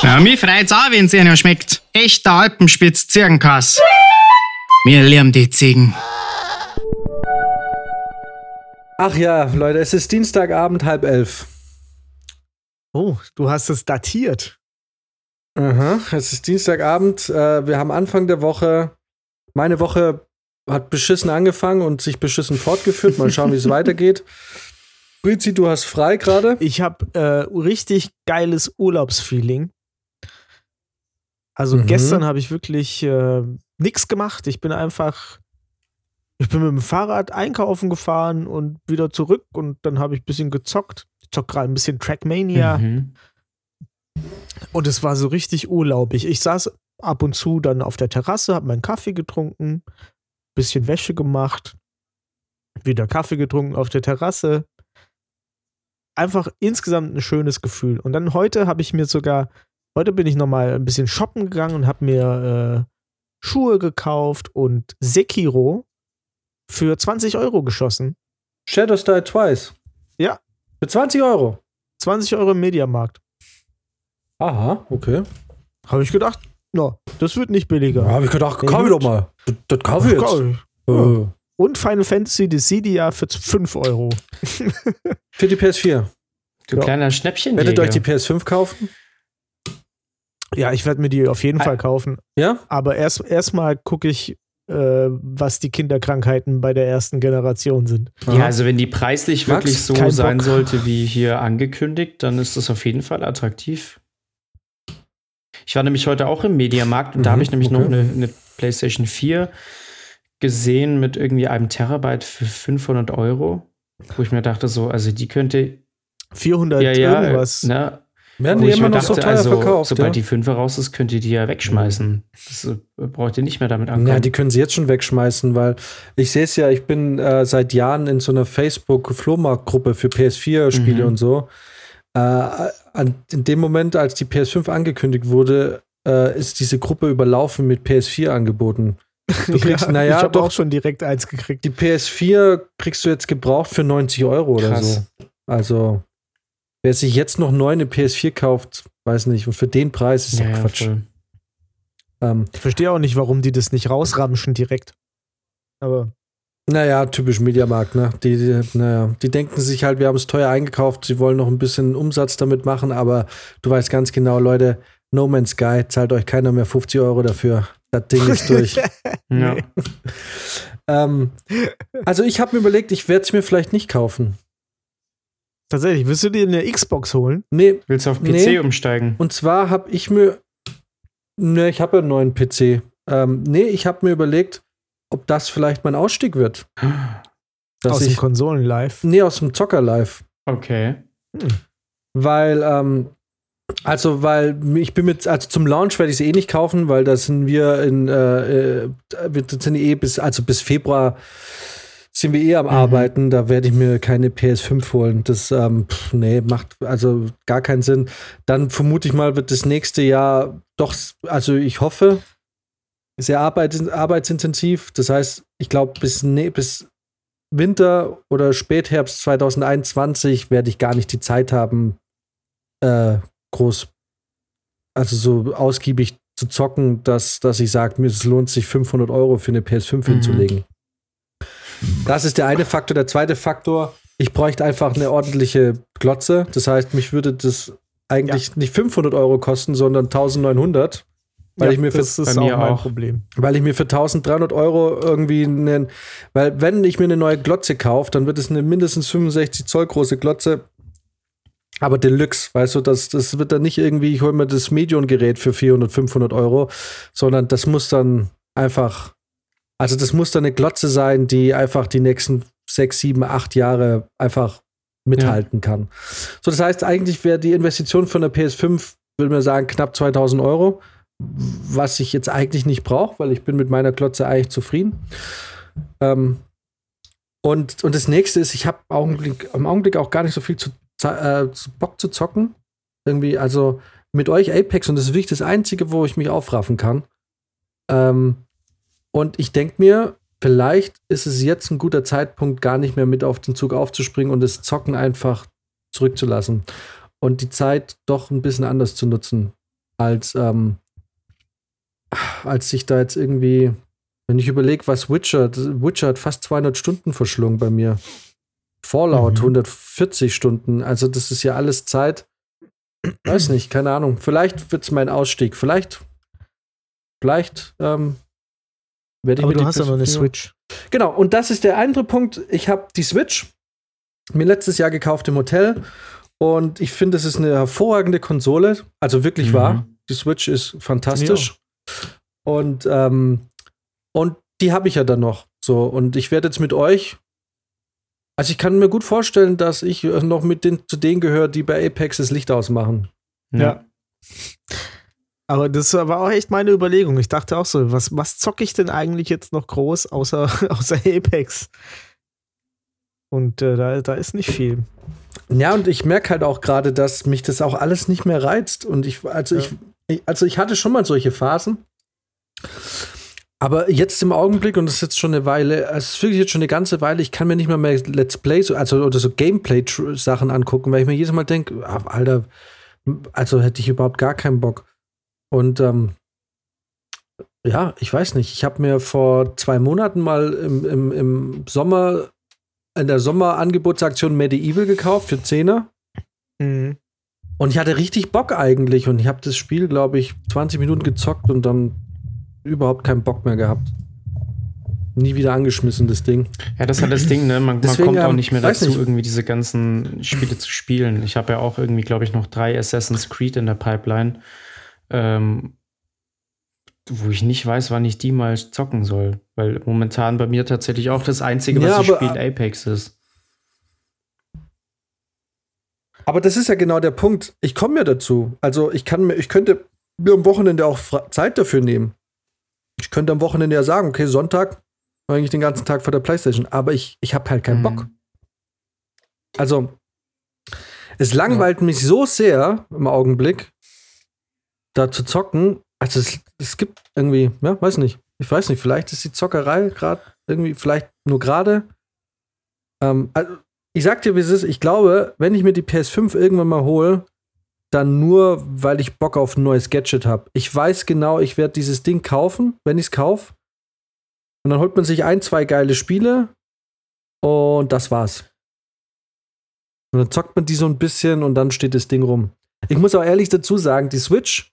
Ja, mich freut's auch, wenn's Ihnen schmeckt. Echter Alpenspitz Ziegenkass. Wir lieben die Ziegen. Ach ja, Leute, es ist Dienstagabend, halb elf. Oh, du hast es datiert. Aha, es ist Dienstagabend. Äh, wir haben Anfang der Woche. Meine Woche hat beschissen angefangen und sich beschissen fortgeführt. Mal schauen, wie es *laughs* weitergeht. Brizi, du hast frei gerade. Ich habe äh, richtig geiles Urlaubsfeeling. Also Mhm. gestern habe ich wirklich äh, nichts gemacht. Ich bin einfach, ich bin mit dem Fahrrad einkaufen gefahren und wieder zurück und dann habe ich ein bisschen gezockt. Ich zock gerade ein bisschen Trackmania Mhm. und es war so richtig urlaubig. Ich saß ab und zu dann auf der Terrasse, habe meinen Kaffee getrunken, bisschen Wäsche gemacht, wieder Kaffee getrunken auf der Terrasse. Einfach insgesamt ein schönes Gefühl. Und dann heute habe ich mir sogar, heute bin ich nochmal ein bisschen shoppen gegangen und habe mir äh, Schuhe gekauft und Sekiro für 20 Euro geschossen. Shadows Die Twice. Ja. Für 20 Euro. 20 Euro im Mediamarkt. Aha, okay. Habe ich gedacht, no, das wird nicht billiger. Ja, hab ich gedacht, kauf ich doch mal. Das, das kauf ich jetzt. Geil. Äh, Und Final Fantasy Dissidia für 5 Euro. *laughs* Für die PS4. Du Ja. kleiner Schnäppchen. Werdet ihr euch die PS5 kaufen? Ja, ich werde mir die auf jeden Ah. Fall kaufen. Ja? Aber erst erstmal gucke ich, äh, was die Kinderkrankheiten bei der ersten Generation sind. Ja, also wenn die preislich Max, wirklich so sein Bock. sollte, wie hier angekündigt, dann ist das auf jeden Fall attraktiv. Ich war nämlich heute auch im Mediamarkt und da Mhm, habe ich nämlich noch okay. eine, eine PlayStation 4 gesehen mit irgendwie einem Terabyte für 500 Euro, wo ich mir dachte so, also die könnte 400 ja ja irgendwas. ne, Werden die immer noch so dachte, teuer also verkauft? sobald ja? die Fünfer raus ist, könnt ihr die ja wegschmeißen. Das äh, braucht ihr nicht mehr damit ankommen. Ja, die können sie jetzt schon wegschmeißen, weil ich sehe es ja, ich bin äh, seit Jahren in so einer Facebook-Flohmarkt-Gruppe für PS4-Spiele Mhm. und so. Äh, an, in dem Moment, als die PS5 angekündigt wurde, äh, ist diese Gruppe überlaufen mit PS4-Angeboten. Du *laughs* kriegst, ja, naja, ich habe doch, auch schon direkt eins gekriegt. die PS4 kriegst du jetzt gebraucht für 90 Euro oder Krass. so. Also, wer sich jetzt noch neu eine PS4 kauft, weiß nicht. Und für den Preis ist Ja, ja, Quatsch. ähm, Ich verstehe auch nicht, warum die das nicht rausramschen direkt. Aber naja, typisch Mediamarkt, ne? Die, die, naja, die denken sich halt, wir haben es teuer eingekauft, sie wollen noch ein bisschen Umsatz damit machen, aber du weißt ganz genau, Leute, No Man's Sky zahlt euch keiner mehr 50 Euro dafür. Das Ding ist durch. *laughs* Ja. ähm, also ich habe mir überlegt, ich werde es mir vielleicht nicht kaufen. tatsächlich, willst du dir eine Xbox holen? Nee, Willst du auf PC Nee. umsteigen? Und zwar habe ich mir, ne, ich habe ja einen neuen PC. Ähm, nee, ich habe mir überlegt, ob das vielleicht mein Ausstieg wird. Dass aus dem ich, Konsolen live. nee, aus dem Zocker Live. Okay. Weil, ähm, also, weil ich bin mit, also zum Launch werde ich sie eh nicht kaufen, weil da sind wir in, äh, äh, wir sind eh bis, also bis Februar sind wir eh am Arbeiten, da werde ich mir keine PS5 holen. Das, ähm, pff, nee, macht also gar keinen Sinn. Dann vermute ich mal, wird das nächste Jahr doch, also ich hoffe, sehr arbeits arbeitsintensiv. Das heißt, ich glaube, bis, ne, bis Winter oder Spätherbst 2021 werde ich gar nicht die Zeit haben, äh, groß, also so ausgiebig zu zocken, dass, dass ich sage, mir es lohnt sich 500 Euro für eine PS5 Mhm. hinzulegen. Das ist der eine Faktor. Der zweite Faktor, ich bräuchte einfach eine ordentliche Glotze. Das heißt, mich würde das eigentlich nicht 500 Euro kosten, sondern 1900. Weil, Ja, ich mir für, das ist bei auch mir mein auch. Problem. weil ich mir für 1300 Euro irgendwie einen, weil wenn ich mir eine neue Glotze kaufe, dann wird es eine mindestens 65 Zoll große Glotze, aber Deluxe, weißt du, das, das wird dann nicht irgendwie, ich hole mir das Medion-Gerät für 400, 500 Euro, sondern das muss dann einfach, also das muss dann eine Glotze sein, die einfach die nächsten sechs, sieben, acht Jahre einfach mithalten kann. So, das heißt, eigentlich wäre die Investition von der PS5, würde man sagen, knapp 2000 Euro was ich jetzt eigentlich nicht brauche, weil ich bin mit meiner Glotze eigentlich zufrieden. Ähm, und, und das nächste ist, ich habe im Augenblick auch gar nicht so viel zu, äh, zu Bock zu zocken. Irgendwie, also mit euch Apex und das ist wirklich das Einzige, wo ich mich aufraffen kann. Ähm, und ich denke mir, vielleicht ist es jetzt ein guter Zeitpunkt, gar nicht mehr mit auf den Zug aufzuspringen und das Zocken einfach zurückzulassen. Und die Zeit doch ein bisschen anders zu nutzen, als, ähm, als sich da jetzt irgendwie, wenn ich überlege, was Witcher, Witcher hat fast 200 Stunden verschlungen bei mir. Fallout Mhm. 140 Stunden. Also das ist ja alles Zeit. Weiß *clears throat* nicht, keine Ahnung. Vielleicht wird es mein Ausstieg. Vielleicht, vielleicht ähm, werde ich Aber mir du hast ja noch eine PS5 Switch. Genau, und das ist der andere Punkt. Ich habe die Switch mir letztes Jahr gekauft im Hotel und ich finde, es ist eine hervorragende Konsole. Also wirklich Mhm. wahr. Die Switch ist fantastisch. Und, ähm, und die habe ich ja dann noch. So, und ich werde jetzt mit euch. Also ich kann mir gut vorstellen, dass ich äh, noch mit den, zu denen gehöre, die bei Apex das Licht ausmachen. Ja. Aber das war auch echt meine Überlegung. Ich dachte auch so, was, was zocke ich denn eigentlich jetzt noch groß außer, *laughs* außer Apex? Und äh, da, da ist nicht viel. Ja, und ich merke halt auch gerade, dass mich das auch alles nicht mehr reizt. Und ich, also Ja. ich, ich, also ich hatte schon mal solche Phasen. Aber jetzt im Augenblick, und das ist jetzt schon eine Weile, es ist wirklich jetzt schon eine ganze Weile, ich kann mir nicht mal mehr Let's Play, so- also oder so Gameplay-Sachen angucken, weil ich mir jedes Mal denke, ah, Alter, also hätte ich überhaupt gar keinen Bock. Und ähm, ja, ich weiß nicht, ich habe mir vor zwei Monaten mal im, im, im Sommer in der Sommerangebotsaktion Medieval gekauft für 10er. Mhm. Und ich hatte richtig Bock eigentlich. Und ich habe das Spiel, glaube ich, 20 Minuten gezockt und dann überhaupt keinen Bock mehr gehabt. Nie wieder angeschmissen, das Ding. Ja, das ist halt das Ding, ne? Man, man kommt auch ähm, nicht mehr dazu, nicht. irgendwie diese ganzen Spiele zu spielen. Ich habe ja auch irgendwie, glaube ich, noch drei Assassin's Creed in der Pipeline, ähm, wo ich nicht weiß, wann ich die mal zocken soll. Weil momentan bei mir tatsächlich auch das Einzige, was Ja, ich spiele, Apex ist. Aber das ist ja genau der Punkt. Ich komme ja dazu. Also ich kann mir, ich könnte mir am Wochenende auch Zeit dafür nehmen. Ich könnte am Wochenende ja sagen, okay, Sonntag war eigentlich den ganzen Tag vor der Playstation. Aber ich, ich habe halt keinen Mhm. Bock. Also es langweilt mich so sehr im Augenblick, da zu zocken. Also es, es gibt irgendwie, ja, weiß nicht. Ich weiß nicht, vielleicht ist die Zockerei gerade irgendwie, vielleicht nur gerade. Ähm, also ich sag dir, wie es ist. Ich glaube, wenn ich mir die PS5 irgendwann mal hole, dann nur, weil ich Bock auf ein neues Gadget habe. Ich weiß genau, ich werde dieses Ding kaufen, wenn ich es kaufe. Und dann holt man sich ein, zwei geile Spiele und das war's. Und dann zockt man die so ein bisschen und dann steht das Ding rum. Ich muss auch ehrlich dazu sagen, die Switch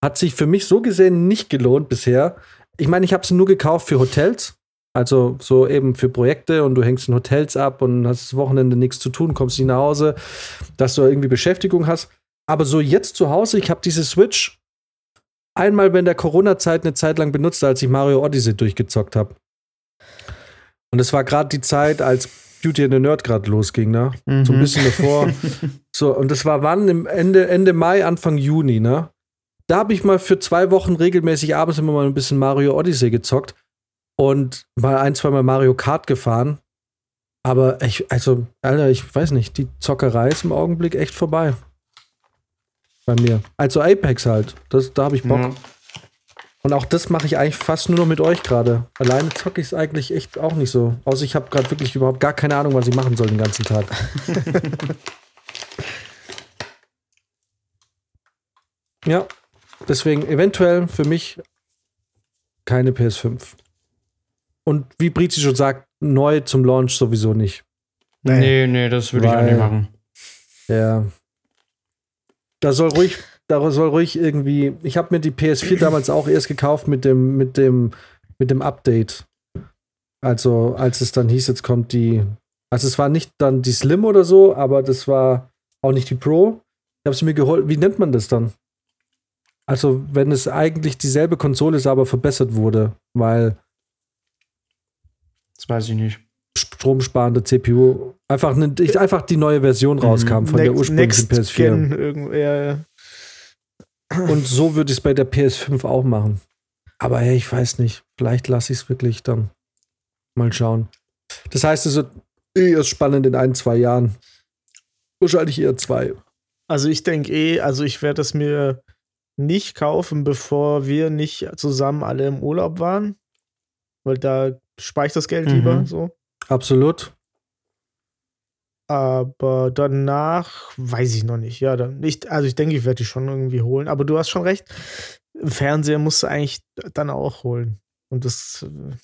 hat sich für mich so gesehen nicht gelohnt bisher. Ich meine, ich habe sie nur gekauft für Hotels. Also so eben für Projekte und du hängst in Hotels ab und hast das Wochenende nichts zu tun, kommst nicht nach Hause, dass du irgendwie Beschäftigung hast. Aber so jetzt zu Hause, ich habe diese Switch einmal während der Corona-Zeit eine Zeit lang benutzt, als ich Mario Odyssey durchgezockt habe. Und es war gerade die Zeit, als Beauty and the Nerd gerade losging, ne? Mhm. So ein bisschen davor. *laughs* so, und das war wann? Im Ende, Ende Mai, Anfang Juni, ne? Da habe ich mal für zwei Wochen regelmäßig abends immer mal ein bisschen Mario Odyssey gezockt und mal ein, zwei Mal Mario Kart gefahren. Aber ich, also, Alter, ich weiß nicht, die Zockerei ist im Augenblick echt vorbei. Bei mir. Also Apex halt. Das, da habe ich Bock. Ja. Und auch das mache ich eigentlich fast nur noch mit euch gerade. Alleine zocke ich es eigentlich echt auch nicht so. Außer ich habe gerade wirklich überhaupt gar keine Ahnung, was ich machen soll den ganzen Tag. *laughs* ja, deswegen eventuell für mich keine PS5. Und wie Brizi schon sagt, neu zum Launch sowieso nicht. Nee, nee, das würde ich auch nicht machen. Ja. Da soll ruhig, da soll ruhig irgendwie. Ich habe mir die PS4 *clears throat* damals auch erst gekauft mit dem, mit dem, mit dem Update. Also, als es dann hieß, jetzt kommt die. Also, es war nicht dann die Slim oder so, aber das war auch nicht die Pro. Ich habe sie mir geholt. Wie nennt man das dann? Also, wenn es eigentlich dieselbe Konsole ist, aber verbessert wurde, weil Das weiß ich nicht. stromsparende CPU einfach, ne, ich- einfach die neue Version rauskam von der Next- ursprünglichen Next PS4. Gen, irgend- ja, ja. Und so würde ich es bei der PS5 auch machen. Aber hey, ich weiß nicht. Vielleicht lasse ich es wirklich dann mal schauen. Das heißt, es wird eh erst spannend in ein, zwei Jahren. Wahrscheinlich eher zwei. Also ich denke eh, also ich werde es mir nicht kaufen, bevor wir nicht zusammen alle im Urlaub waren. Weil da spare ich das Geld Mhm. lieber so. Absolut. Aber danach weiß ich noch nicht. Ja, dann nicht. Also ich denke, ich werde die schon irgendwie holen. Aber du hast schon recht. Fernseher musst du eigentlich dann auch holen. Und das äh,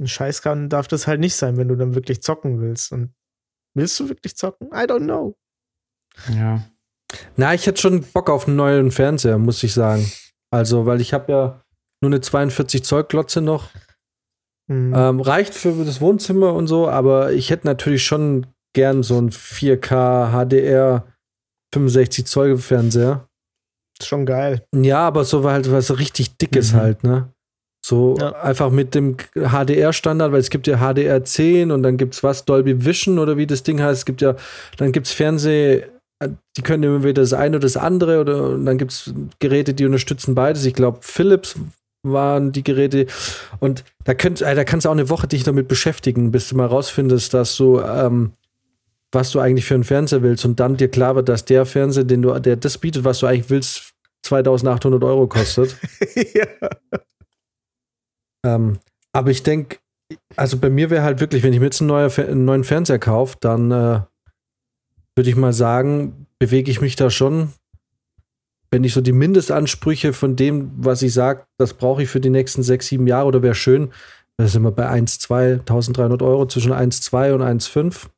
ein Scheiß kann, darf das halt nicht sein, wenn du dann wirklich zocken willst. Und willst du wirklich zocken? I don't know. Ja. Na, ich hätte schon Bock auf einen neuen Fernseher, muss ich sagen. Also, weil ich habe ja nur eine 42 Zoll Glotze noch. Hm. Ähm, reicht für das Wohnzimmer und so, aber ich hätte natürlich schon gern so einen 4K HDR 65 Zoll Fernseher. Ist schon geil. Ja, aber so war halt was richtig dickes Mhm. halt, ne? So Ja. einfach mit dem HDR-Standard, weil es gibt ja HDR 10 und dann gibt's was, Dolby Vision oder wie das Ding heißt. Es gibt ja, dann gibt's Fernseh, die können immer wieder das eine oder das andere oder dann gibt's Geräte, die unterstützen beides. Ich glaube, Philips waren die Geräte und da könnt, äh, da kannst du auch eine Woche dich damit beschäftigen, bis du mal rausfindest, dass du ähm, was du eigentlich für einen Fernseher willst und dann dir klar wird, dass der Fernseher, den du, der das bietet, was du eigentlich willst, 2800 Euro kostet. *laughs* ja. ähm, aber ich denke, also bei mir wäre halt wirklich, wenn ich mir jetzt einen, neuer, Fer- einen neuen Fernseher kaufe, dann äh, würde ich mal sagen, bewege ich mich da schon, wenn ich so die Mindestansprüche von dem, was ich sage, das brauche ich für die nächsten sechs, sieben Jahre oder wäre schön, da sind wir bei 1, 2, 1300 Euro zwischen 1, 2 und 1, 5.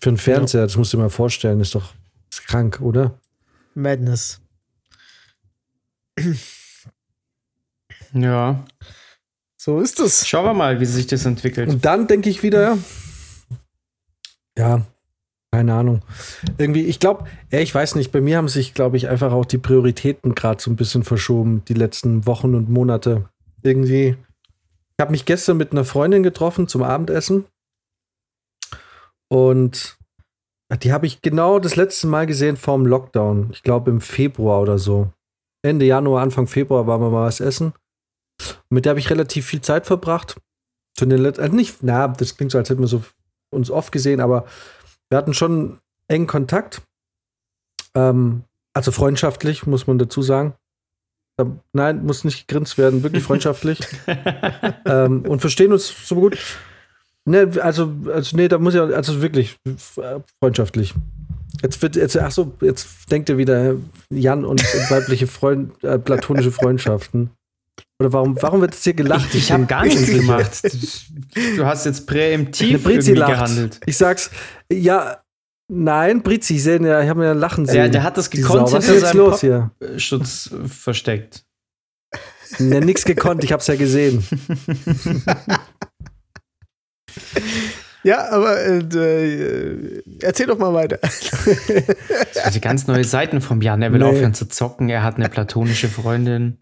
Für einen Fernseher, das musst du dir mal vorstellen, ist doch ist krank, oder? Madness. Ja. So ist es. Schauen wir mal, wie sich das entwickelt. Und dann denke ich wieder, ja, keine Ahnung. Irgendwie, ich glaube, ich weiß nicht, bei mir haben sich, glaube ich, einfach auch die Prioritäten gerade so ein bisschen verschoben, die letzten Wochen und Monate. Irgendwie, ich habe mich gestern mit einer Freundin getroffen zum Abendessen. Und die habe ich genau das letzte Mal gesehen vorm Lockdown. Ich glaube im Februar oder so. Ende Januar, Anfang Februar waren wir mal was essen. Mit der habe ich relativ viel Zeit verbracht. Zu den Let also nicht, na, das klingt so, als hätten wir so uns oft gesehen, aber wir hatten schon engen Kontakt. Ähm, also freundschaftlich, muss man dazu sagen. Nein, muss nicht gegrinst werden, wirklich freundschaftlich. *laughs* ähm, und verstehen uns so gut. Ne, also, also, nee, da muss ja, also wirklich freundschaftlich. Jetzt wird, jetzt, ach so, jetzt denkt ihr wieder Jan und, und weibliche Freund, äh, platonische Freundschaften. Oder warum, warum wird jetzt hier gelacht? Ich, ich habe gar nichts gemacht. *laughs* Du hast jetzt präemptiv irgendwie lacht. gehandelt. Ich sag's, ja, nein, Brizi, ich sehe ja, ich habe ja Lachen sehen. Ja, der hat das gekonnt Was ist jetzt los hier? Schutz versteckt. Ja, nix gekonnt, ich hab's ja gesehen. *laughs* Ja, aber äh, äh, erzähl doch mal weiter. Also ganz neue Seiten vom Jan. Er will nee. aufhören zu zocken. Er hat eine platonische Freundin.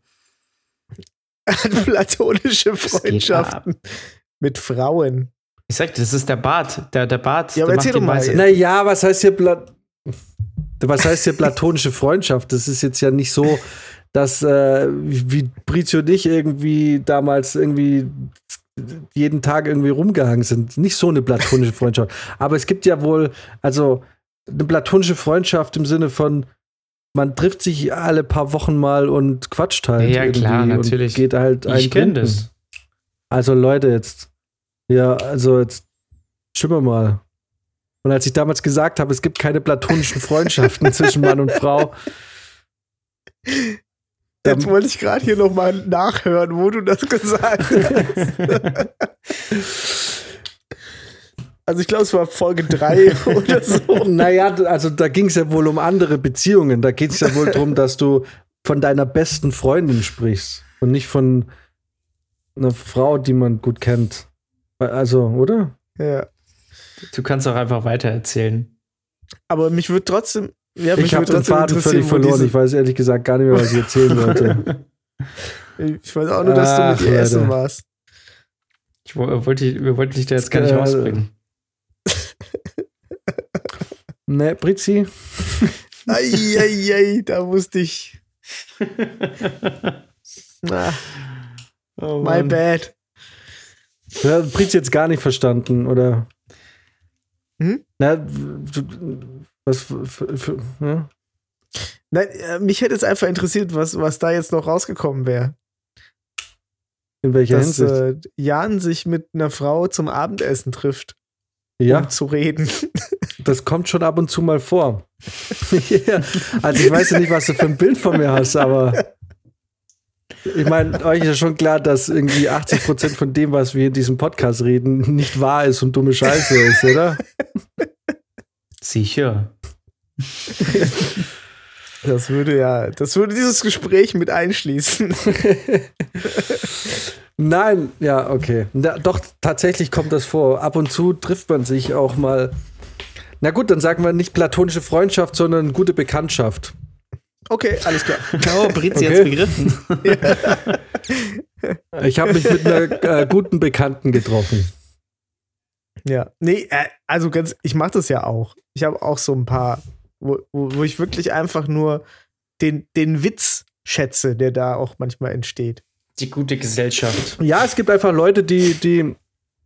Hat *laughs* platonische Freundschaften mit Frauen. Ich sag dir, das ist der Bart. Der, der Bart. Ja, aber erzähl doch mal. Naja, was heißt hier Plat was heißt hier platonische Freundschaft? Das ist jetzt ja nicht so, dass äh, wie Brizio und ich irgendwie damals irgendwie jeden Tag irgendwie rumgehangen sind. Nicht so eine platonische Freundschaft. Aber es gibt ja wohl, also eine platonische Freundschaft im Sinne von, man trifft sich alle paar Wochen mal und quatscht halt. Ja, klar, natürlich. geht halt Ich kenne das. Also Leute, jetzt, ja, also jetzt schimmer mal. Und als ich damals gesagt habe, es gibt keine platonischen Freundschaften zwischen Mann und Frau, Jetzt wollte ich gerade hier nochmal nachhören, wo du das gesagt hast. *laughs* Also ich glaube, es war Folge 3 *laughs* oder so. Naja, also da ging es ja wohl um andere Beziehungen. Da geht es ja wohl darum, dass du von deiner besten Freundin sprichst und nicht von einer Frau, die man gut kennt. Also, oder? Ja. Du kannst auch einfach weiter erzählen. Aber mich würde trotzdem ja, ich habe den Faden völlig verloren. Ich weiß ehrlich gesagt gar nicht mehr, was ich erzählen wollte. *laughs* ich weiß auch nur, dass Ach, du mit ihr essen warst. Ich wollte, wir wollten dich da jetzt gar nicht äh, rausbringen. Ne, Britzi. *laughs* Eieiei, da musste ich. Na, *laughs* oh, my bad. Ja, Britzi jetzt gar nicht verstanden, oder? Hm? Na, was für, für, hm? Nein, äh, mich hätte es einfach interessiert, was, was da jetzt noch rausgekommen wäre. In welcher Dass, Hinsicht? Äh, Jan sich mit einer Frau zum Abendessen trifft. Ja. Um zu reden. Das kommt schon ab und zu mal vor. *laughs* yeah. Also ich weiß ja nicht, was du für ein Bild von mir hast, aber ich meine, euch ist ja schon klar, dass irgendwie 80 Prozent von dem, was wir in diesem Podcast reden, nicht wahr ist und dumme Scheiße ist, oder? Sicher. Das würde ja, das würde dieses Gespräch mit einschließen. *laughs* Nein, ja, okay. Na, doch, tatsächlich kommt das vor. Ab und zu trifft man sich auch mal. Na gut, dann sagen wir nicht platonische Freundschaft, sondern gute Bekanntschaft. Okay, alles klar. Oh, Britzi okay. hat's begriffen. *laughs* ich habe mich mit einer äh, guten Bekannten getroffen. Ja, nee, äh, also ganz, ich mache das ja auch. Ich habe auch so ein paar, wo, wo, wo, ich wirklich einfach nur den, den Witz schätze, der da auch manchmal entsteht. Die gute Gesellschaft. Ja, es gibt einfach Leute, die, die,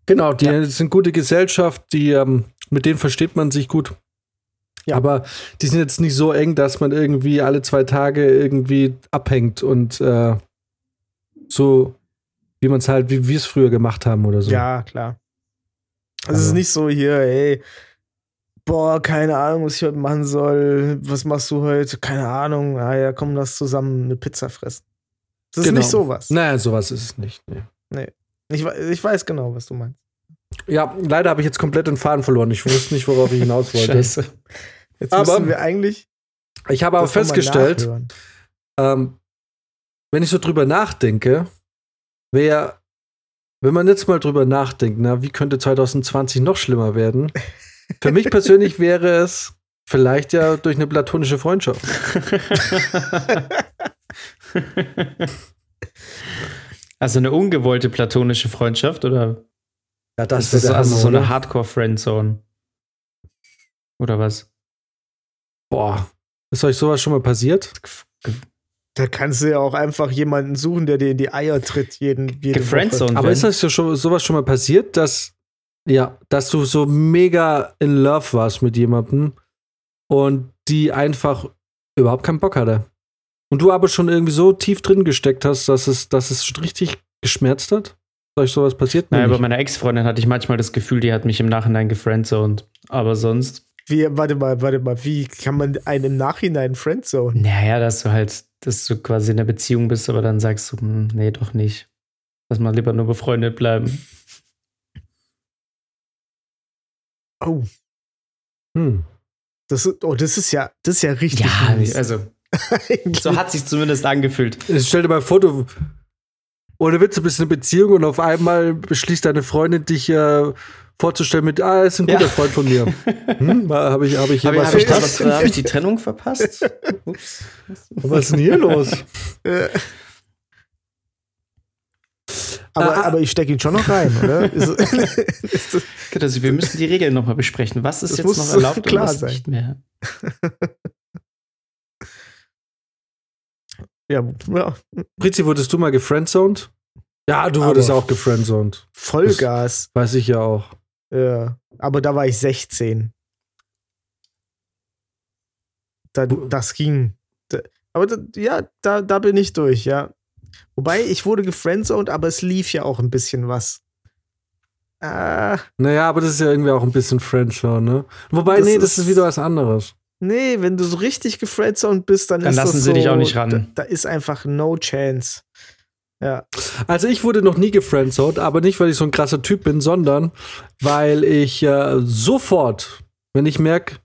genau, die ja. sind gute Gesellschaft, die, ähm, mit denen versteht man sich gut. Ja. Aber die sind jetzt nicht so eng, dass man irgendwie alle zwei Tage irgendwie abhängt und äh, so, wie man es halt, wie wir es früher gemacht haben oder so. Ja, klar. Also, es ist nicht so hier, ey, boah, keine Ahnung, was ich heute machen soll. Was machst du heute? Keine Ahnung. Ah ja, komm, lass zusammen eine Pizza fressen. Das genau. ist nicht sowas. Naja, sowas ist es nicht. Nee. nee. Ich, ich weiß genau, was du meinst. Ja, leider habe ich jetzt komplett den Faden verloren. Ich wusste nicht, worauf ich hinaus wollte. *laughs* Scheiße. Jetzt aber müssen wir eigentlich. Ich habe aber festgestellt, ähm, wenn ich so drüber nachdenke, wäre wenn man jetzt mal drüber nachdenkt, na, wie könnte 2020 noch schlimmer werden? Für mich persönlich wäre es vielleicht ja durch eine platonische Freundschaft. *laughs* Also eine ungewollte platonische Freundschaft oder? Ja, das, das ist also so eine Hardcore-Friendzone. Oder was? Boah, ist euch sowas schon mal passiert? Da kannst du ja auch einfach jemanden suchen, der dir in die Eier tritt, jeden, jede Woche. Aber ist das ja schon, sowas schon mal passiert, dass, ja, dass du so mega in Love warst mit jemandem und die einfach überhaupt keinen Bock hatte? Und du aber schon irgendwie so tief drin gesteckt hast, dass es, dass es richtig geschmerzt hat? Euch sowas passiert? Naja, Mir bei meiner Ex-Freundin hatte ich manchmal das Gefühl, die hat mich im Nachhinein gefriendzoned. Aber sonst, Wie, warte mal, warte mal, wie kann man einen im Nachhinein friendzone? naja, dass du halt, dass du quasi in einer Beziehung bist, aber dann sagst du, hm, nee, doch nicht. Lass mal lieber nur befreundet bleiben. Oh, Hm. das ist, oh, das ist ja, das ist ja richtig. Ja, mies. also, *laughs* so hat sich zumindest angefühlt. Stell dir mal vor, du ohne Witz, du bist in einer Beziehung und auf einmal beschließt deine Freundin dich äh, vorzustellen mit, ah, er ist ein guter Ja. Freund von mir. *laughs* Hm, habe ich, hab ich hier Habe was hab ich, da verpasst? was, hab ich die Trennung verpasst? *laughs* Ups. Was ist denn hier los? Äh. aber, Ah, ah. aber ich stecke ihn schon noch rein, oder? *laughs* Also, wir müssen die Regeln nochmal besprechen. Was ist jetzt noch erlaubt klar und was sein. nicht mehr? Ja, ja, Prizi, wurdest du mal gefriendzoned? Ja, du wurdest Aber- auch gefriendzoned. Vollgas. Weiß ich ja auch. Ja. Aber da war ich 16. Da, das ging. Aber da, ja, da, da bin ich durch, ja. Wobei, ich wurde gefriendzoned, aber es lief ja auch ein bisschen was. Ah, Naja, aber das ist ja irgendwie auch ein bisschen Friendzone, ne? Wobei, Das nee, das ist- ist wieder was anderes. Nee, wenn du so richtig gefriendzoned bist, dann, Dann ist lassen das sie so, dich auch nicht ran. Da, da ist einfach no chance. Ja. Also ich wurde noch nie gefriendzoned, aber nicht, weil ich so ein krasser Typ bin, sondern weil ich äh, sofort, wenn ich merke,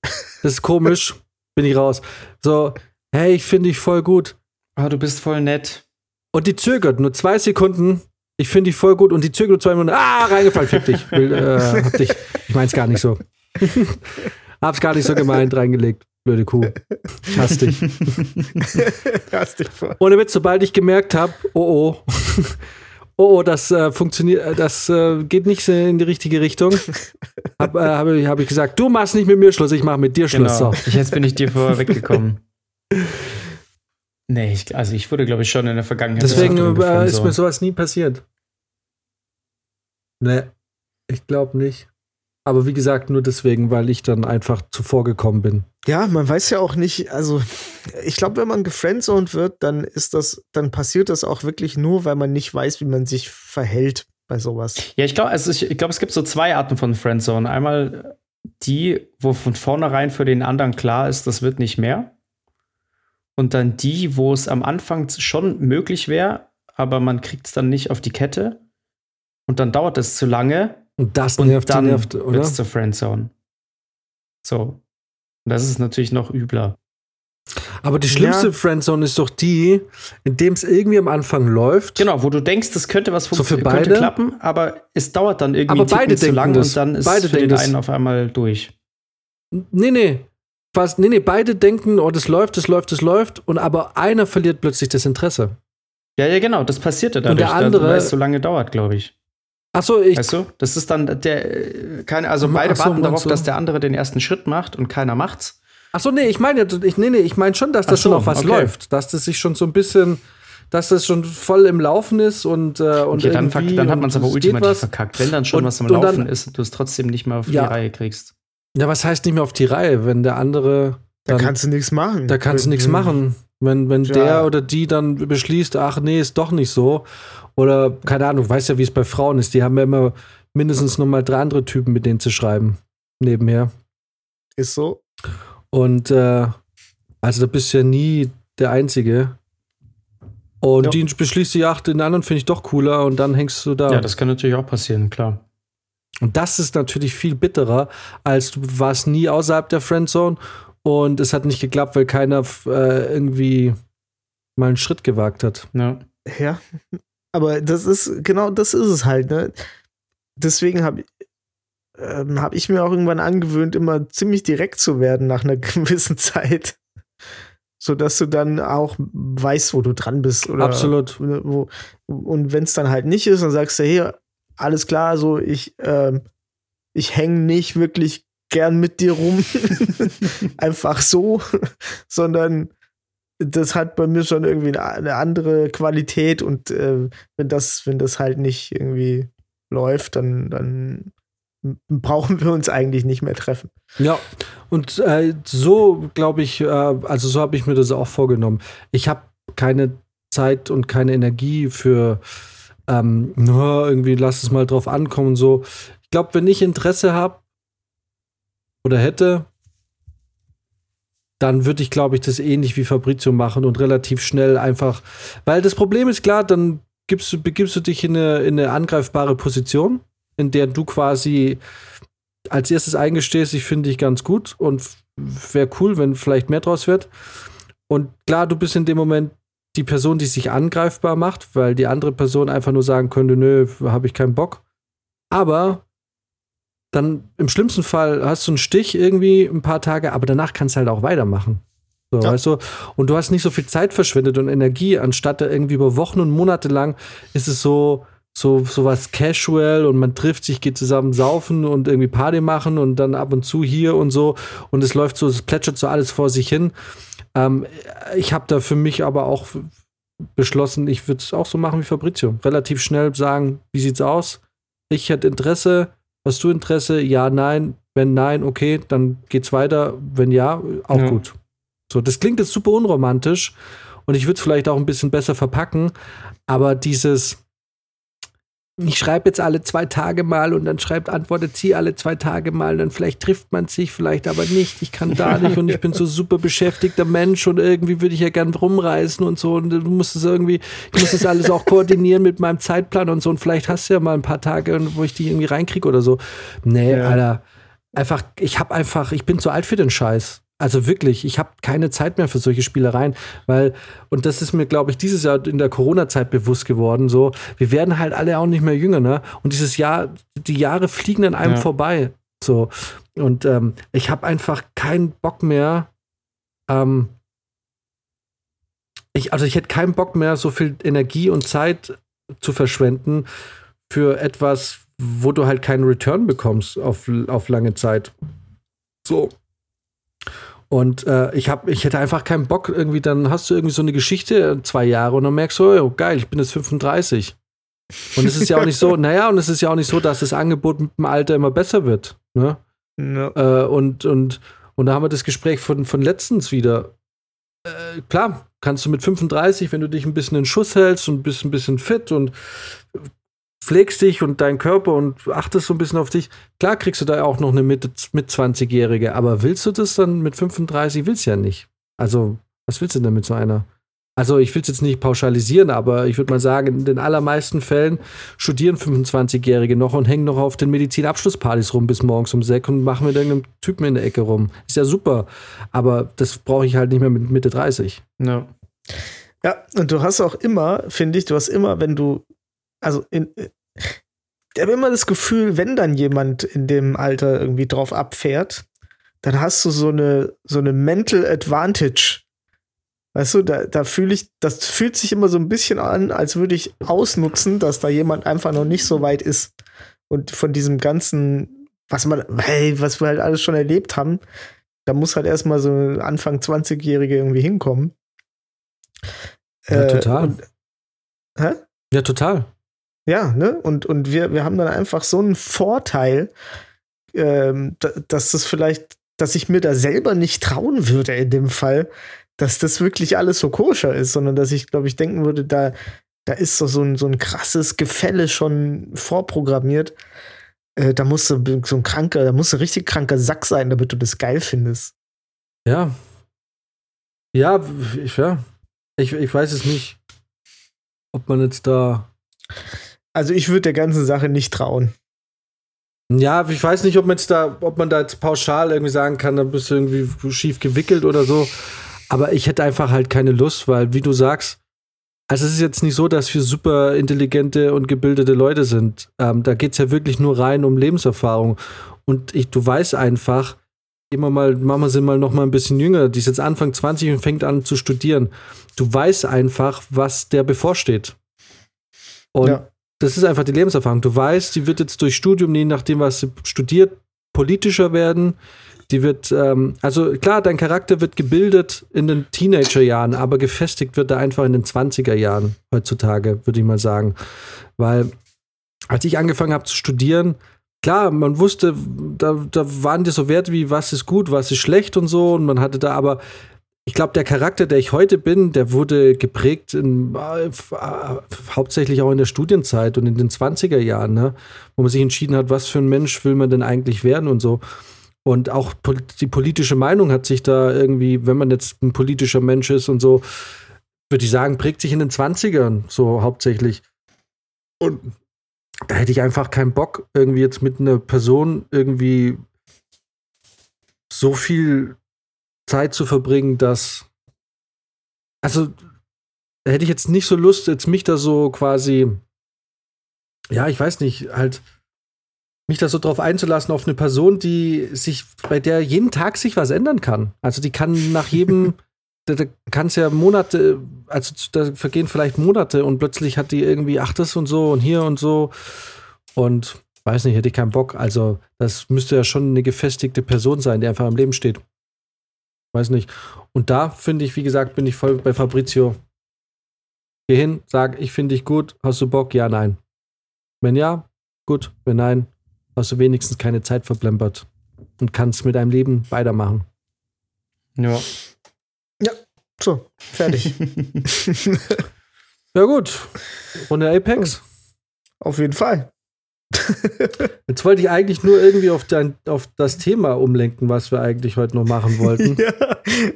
das ist komisch, *laughs* bin ich raus. So, hey, ich finde dich voll gut. Ah, du bist voll nett. Und die zögert nur zwei Sekunden. Ich finde dich voll gut und die zögert nur zwei Minuten. Ah, reingefallen, fick dich. Will, äh, hab dich. Ich mein's gar nicht so. *laughs* Hab's gar nicht so gemeint, reingelegt. Blöde Kuh. Ich hasse dich. *laughs* Hast dich voll. Ohne Witz, sobald ich gemerkt habe, oh oh, *laughs* oh oh, das äh, funktioniert, äh, das äh, geht nicht in die richtige Richtung, *laughs* habe äh, hab, ich- hab ich gesagt, du machst nicht mit mir Schluss, ich mache mit dir Schluss. Genau. So. Jetzt bin ich dir vorher weggekommen. Nee, ich, also ich wurde, glaube ich, schon in der Vergangenheit. Deswegen äh, ist mir sowas nie passiert. Nee, ich glaube nicht. Aber wie gesagt, nur deswegen, weil ich dann einfach zuvor gekommen bin. Ja, man weiß ja auch nicht, also ich glaube, wenn man gefriendzoned wird, dann ist das, dann passiert das auch wirklich nur, weil man nicht weiß, wie man sich verhält bei sowas. Ja, ich glaube, also ich, ich glaube, es gibt so zwei Arten von Friendzone. Einmal die, wo von vornherein für den anderen klar ist, das wird nicht mehr. Und dann die, wo es am Anfang schon möglich wäre, aber man kriegt es dann nicht auf die Kette. Und dann dauert es zu lange Und das und nervt, dann nervt, oder? es zur Friendzone. So. Und das ist natürlich noch übler. Aber die schlimmste Ja. Friendzone ist doch die, in dem es irgendwie am Anfang läuft. Genau, wo du denkst, das könnte was So für funktio- könnte beide? klappen, aber es dauert dann irgendwie Aber beide zu lang das. und dann ist Beide für den das. einen auf einmal durch. Nee, nee. Fast, nee, nee, beide denken, oh, das läuft, das läuft, das läuft. Und aber einer verliert plötzlich das Interesse. Ja, ja, genau, das passierte dadurch, der andere- weil es so lange dauert, glaube ich. Achso, ich. Weißt du? Das ist dann der, keine, also beide so, warten darauf, du? dass der andere den ersten Schritt macht und keiner macht's. Achso, nee, ich meine, ja, ich, nee, nee, ich meine schon, dass das so, schon auf was okay. läuft. Dass das sich schon so ein bisschen, dass das schon voll im Laufen ist und, äh, und Okay, dann, dann hat man es aber ultimativ was. verkackt. Wenn dann schon Und- was am und dann- Laufen ist und du es trotzdem nicht mehr auf Ja. die Reihe kriegst. Ja, was heißt nicht mehr auf die Reihe, wenn der andere. Da Dann, kannst du nichts machen. da kannst du nichts Mhm. machen. Wenn, wenn Ja. der oder die dann beschließt, ach nee, ist doch nicht so. Oder, keine Ahnung, weißt ja, wie es bei Frauen ist. Die haben ja immer mindestens noch mal drei andere Typen, mit denen zu schreiben. Nebenher. Ist so. Und äh, also da bist du ja nie der Einzige. Und Ja. die beschließt die, ach, den anderen finde ich doch cooler und dann hängst du da. Ja, das kann natürlich auch passieren, klar. und das ist natürlich viel bitterer, als du warst nie außerhalb der Friendzone und es hat nicht geklappt, weil keiner äh, irgendwie mal einen Schritt gewagt hat. Ja. Ja. Aber das ist, genau das ist es halt, ne? Deswegen habe ähm, hab ich mir auch irgendwann angewöhnt, immer ziemlich direkt zu werden nach einer *laughs* gewissen Zeit. Sodass du dann auch weißt, wo du dran bist. Oder Absolut. Wo, und wenn es dann halt nicht ist, dann sagst du, hey, alles klar, so ich, ähm, ich hänge nicht wirklich gern mit dir rum. *laughs* Einfach so, *laughs* sondern das hat bei mir schon irgendwie eine, andere Qualität und äh, wenn das, wenn das halt nicht irgendwie läuft, dann, dann brauchen wir uns eigentlich nicht mehr treffen. Ja, und äh, so glaube ich, äh, also so habe ich mir das auch vorgenommen. Ich habe keine Zeit und keine Energie für ähm, nur irgendwie lass es mal drauf ankommen so. Ich glaube, wenn ich Interesse habe oder hätte, dann würde ich, glaube ich, das ähnlich wie Fabrizio machen und relativ schnell einfach, weil das Problem ist klar, dann gibst du, begibst du dich in eine, in eine angreifbare Position, in der du quasi als erstes eingestehst, ich finde dich ganz gut und wäre cool, wenn vielleicht mehr draus wird. Und klar, du bist in dem Moment die Person, die sich angreifbar macht, weil die andere Person einfach nur sagen könnte, nö, habe ich keinen Bock. Aber dann im schlimmsten Fall hast du einen Stich irgendwie ein paar Tage, aber danach kannst du halt auch weitermachen. So, ja. weißt du? Und du hast nicht so viel Zeit verschwendet und Energie, anstatt irgendwie über Wochen und Monate lang ist es so, so, so was casual und man trifft sich, geht zusammen saufen und irgendwie Party machen und dann ab und zu hier und so und es läuft so, es plätschert so alles vor sich hin. Ähm, ich habe da für mich aber auch beschlossen, ich würde es auch so machen wie Fabrizio. Relativ schnell sagen, wie sieht's aus? Ich hätte Interesse, Hast du Interesse? Ja, nein. Wenn nein, okay, dann geht's weiter. Wenn ja, auch ja. gut. So, das klingt jetzt super unromantisch und ich würde es vielleicht auch ein bisschen besser verpacken, aber dieses, ich schreibe jetzt alle zwei Tage mal und dann schreibt, antwortet sie alle zwei Tage mal, dann vielleicht trifft man sich, vielleicht aber nicht. Ich kann da nicht und ich bin so super beschäftigter Mensch und irgendwie würde ich ja gern rumreisen und so und du musst es irgendwie, ich muss das alles auch koordinieren mit meinem Zeitplan und so und vielleicht hast du ja mal ein paar Tage, wo ich die irgendwie reinkriege oder so. Nee, ja. Alter. Einfach, ich hab einfach, ich bin zu alt für den Scheiß. Also wirklich, ich habe keine Zeit mehr für solche Spielereien, weil, und das ist mir, glaube ich, dieses Jahr in der Corona-Zeit bewusst geworden, so, wir werden halt alle auch nicht mehr jünger, ne? Und dieses Jahr, die Jahre fliegen an einem ja. vorbei. So. Und ähm, ich habe einfach keinen Bock mehr, ähm, ich, also ich hätte keinen Bock mehr, so viel Energie und Zeit zu verschwenden für etwas, wo du halt keinen Return bekommst auf, auf lange Zeit. So. Und äh, ich, hab, ich hätte einfach keinen Bock, irgendwie, dann hast du irgendwie so eine Geschichte, zwei Jahre, und dann merkst du, oh, geil, ich bin jetzt 35. Und es ist ja auch nicht so, *laughs* naja, und es ist ja auch nicht so, dass das Angebot mit dem Alter immer besser wird. Ne? No. Äh, und, und, und da haben wir das Gespräch von, von letztens wieder. Äh, klar, kannst du mit 35, wenn du dich ein bisschen in Schuss hältst und bist ein bisschen fit und pflegst dich und deinen Körper und achtest so ein bisschen auf dich. Klar kriegst du da auch noch eine mit, mit 20-Jährige, aber willst du das dann mit 35? Willst du ja nicht. Also, was willst du denn mit so einer? Also, ich will es jetzt nicht pauschalisieren, aber ich würde mal sagen, in den allermeisten Fällen studieren 25-Jährige noch und hängen noch auf den Medizinabschlusspartys rum bis morgens um sechs und machen mit irgendeinem Typen in der Ecke rum. Ist ja super, aber das brauche ich halt nicht mehr mit Mitte 30. Ja. Ja, und du hast auch immer, finde ich, du hast immer, wenn du also in, ich habe immer das Gefühl, wenn dann jemand in dem Alter irgendwie drauf abfährt, dann hast du so eine, so eine Mental Advantage. Weißt du, da, da fühle ich, das fühlt sich immer so ein bisschen an, als würde ich ausnutzen, dass da jemand einfach noch nicht so weit ist. Und von diesem ganzen, was man, hey, was wir halt alles schon erlebt haben, da muss halt erstmal so ein Anfang 20-Jährige irgendwie hinkommen. Ja, äh, total. Und, hä? Ja, total. Ja, ne? Und, und wir, wir haben dann einfach so einen Vorteil, ähm, dass das vielleicht, dass ich mir da selber nicht trauen würde in dem Fall, dass das wirklich alles so koscher ist, sondern dass ich, glaube ich, denken würde, da, da ist so, so, ein, so ein krasses Gefälle schon vorprogrammiert. Äh, da musst du so ein kranker, da musst du richtig kranker Sack sein, damit du das geil findest. Ja. Ja, ich, ja. Ich, ich weiß es nicht, ob man jetzt da also ich würde der ganzen Sache nicht trauen. Ja, ich weiß nicht, ob man jetzt da, ob man da jetzt pauschal irgendwie sagen kann, da bist du irgendwie schief gewickelt oder so. Aber ich hätte einfach halt keine Lust, weil, wie du sagst, also es ist jetzt nicht so, dass wir super intelligente und gebildete Leute sind. Ähm, da geht es ja wirklich nur rein um Lebenserfahrung. Und ich, du weißt einfach, immer mal, Mama sind mal noch mal ein bisschen jünger, die ist jetzt Anfang 20 und fängt an zu studieren. Du weißt einfach, was der bevorsteht. Und ja das ist einfach die Lebenserfahrung. Du weißt, die wird jetzt durch Studium, je nachdem, was sie studiert, politischer werden. Die wird, ähm, also klar, dein Charakter wird gebildet in den Teenagerjahren, aber gefestigt wird er einfach in den 20er Jahren heutzutage, würde ich mal sagen. Weil als ich angefangen habe zu studieren, klar, man wusste, da, da waren die so Werte wie, was ist gut, was ist schlecht und so. Und man hatte da aber, ich glaube, der Charakter, der ich heute bin, der wurde geprägt in, äh, hauptsächlich auch in der Studienzeit und in den 20er Jahren, ne? wo man sich entschieden hat, was für ein Mensch will man denn eigentlich werden und so. Und auch pol die politische Meinung hat sich da irgendwie, wenn man jetzt ein politischer Mensch ist und so, würde ich sagen, prägt sich in den 20ern so hauptsächlich. Und da hätte ich einfach keinen Bock, irgendwie jetzt mit einer Person irgendwie so viel Zeit zu verbringen, dass. Also, da hätte ich jetzt nicht so Lust, jetzt mich da so quasi. Ja, ich weiß nicht, halt. Mich da so drauf einzulassen auf eine Person, die sich, bei der jeden Tag sich was ändern kann. Also die kann nach jedem, *laughs* da, da kann es ja Monate, also da vergehen vielleicht Monate und plötzlich hat die irgendwie, ach, das und so und hier und so. Und weiß nicht, hätte ich keinen Bock. Also, das müsste ja schon eine gefestigte Person sein, die einfach am Leben steht. Weiß nicht. Und da finde ich, wie gesagt, bin ich voll bei Fabrizio. Geh hin, sag, ich finde dich gut, hast du Bock? Ja, nein. Wenn ja, gut. Wenn nein, hast du wenigstens keine Zeit verplempert und kannst mit deinem Leben weitermachen. Ja. So, fertig. *laughs* Ja, gut. Runde Apex. Auf jeden Fall. Jetzt wollte ich eigentlich nur irgendwie auf, dein, auf das Thema umlenken, was wir eigentlich heute noch machen wollten. *laughs* ja,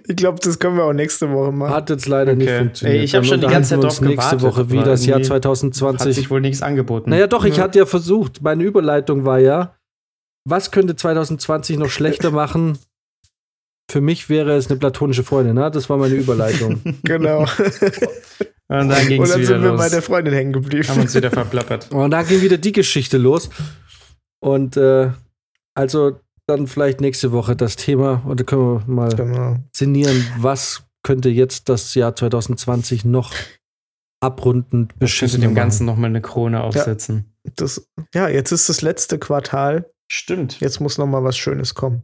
ich glaube, das können wir auch nächste Woche machen. Hat jetzt leider nicht Okay. funktioniert. Ey, ich hab Dann schon die ganze Zeit drauf nächste gewartet, Woche wie das Jahr irgendwie Hat 2020. sich wohl nichts angeboten. Naja, doch, ich Ja. hatte ja versucht. Meine Überleitung war ja, was könnte 2020 noch schlechter machen? Für mich wäre es eine platonische Freundin, ne? Das war meine Überleitung. *laughs* Genau. *laughs* Und dann ging Und es dann wieder sind wir los. bei der Freundin hängen haben geblieben. uns wieder *laughs* verplappert. Und da ging wieder die Geschichte los. Und äh, also dann vielleicht nächste Woche das Thema und da können wir mal Genau. sinnieren, was könnte jetzt das Jahr 2020 noch abrundend Ich könnte beschissen dem Ganzen nochmal eine Krone aufsetzen. Das, ja, jetzt ist das letzte Quartal. Stimmt. Jetzt muss noch mal was Schönes kommen.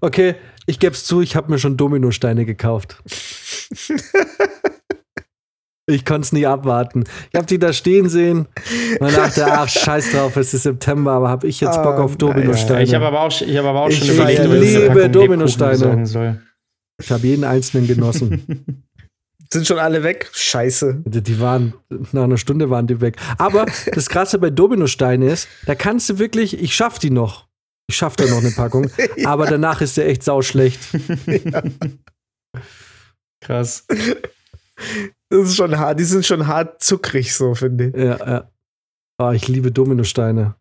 Okay, ich gebe es zu, ich habe mir schon Dominosteine gekauft. *laughs* Ich konnte es nie abwarten. Ich habe die da stehen sehen und dachte, ach, *laughs* scheiß drauf, es ist September, aber habe ich jetzt Bock Ah, auf Dominosteine. Ich habe aber auch, ich hab aber auch Ich schon überlegt, ob ich liebe eine Packung Dominosteine. Ich habe jeden einzelnen genossen. *laughs* Sind schon alle weg? Scheiße. Die die waren, nach einer Stunde waren die weg. Aber das Krasse bei Dominosteine ist, da kannst du wirklich, ich schaff die noch. Ich schaff da noch eine Packung. *laughs* Aber danach ist der echt sauschlecht. Krass. Das ist schon hart. Die sind schon hart zuckrig, so finde ich. Ja, ja. Oh, ich liebe Dominosteine.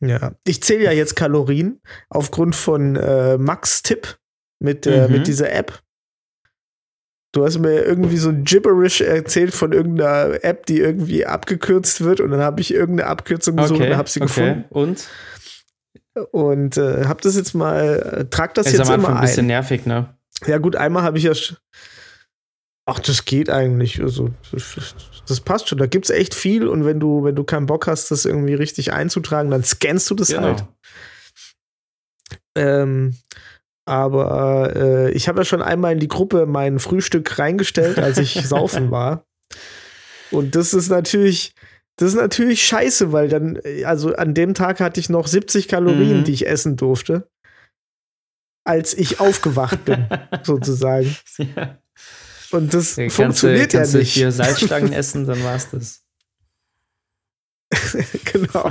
Ja. Ich zähle ja jetzt Kalorien aufgrund von äh, Max Tipp mit, äh, Mhm. mit dieser App. Du hast mir irgendwie so ein Gibberish erzählt von irgendeiner App, die irgendwie abgekürzt wird und dann habe ich irgendeine Abkürzung gesucht Okay, und habe sie okay. gefunden Und? und äh, habe das jetzt mal, äh, trag das Ist jetzt am Anfang immer ein bisschen ein. nervig, ne? Ja gut, einmal habe ich ja sch- Ach, das geht eigentlich. Also, das- passt schon. Da gibt es echt viel und wenn du, wenn du keinen Bock hast, das irgendwie richtig einzutragen, dann scannst du das Genau. halt. Ähm, aber äh, ich habe ja schon einmal in die Gruppe mein Frühstück reingestellt, als ich *laughs* saufen war. Und das ist natürlich, das ist natürlich scheiße, weil dann, also an dem Tag hatte ich noch 70 Kalorien, Mhm. die ich essen durfte, als ich aufgewacht bin, *laughs* sozusagen. ja. Und das Kannst funktioniert du, ja kannst du nicht. vier Salzstangen essen, dann war's das. *laughs* genau.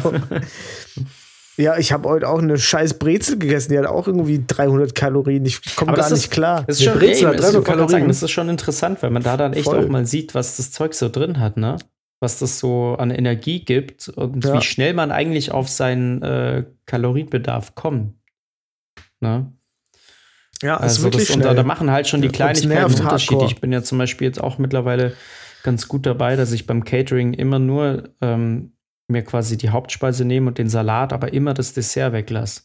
Ja, ich habe heute auch eine scheiß Brezel gegessen, die hat auch irgendwie 300 Kalorien. Ich komme gar ist- nicht klar. Das ist schon, Brezel hat das, 300 ich wollte gerade Kalorien. sagen, das ist schon interessant, weil man da dann echt Voll. auch mal sieht, was das Zeug so drin hat, ne? Was das so an Energie gibt und Ja. wie schnell man eigentlich auf seinen äh, Kalorienbedarf kommt. Ne? Ja, ist Also wirklich das, und da, schnell. da machen halt schon die Kleinigkeiten hardcore. Ich bin ja zum Beispiel jetzt auch mittlerweile ganz gut dabei, dass ich beim Catering immer nur ähm, mir quasi die Hauptspeise nehme und den Salat, aber immer das Dessert weglasse.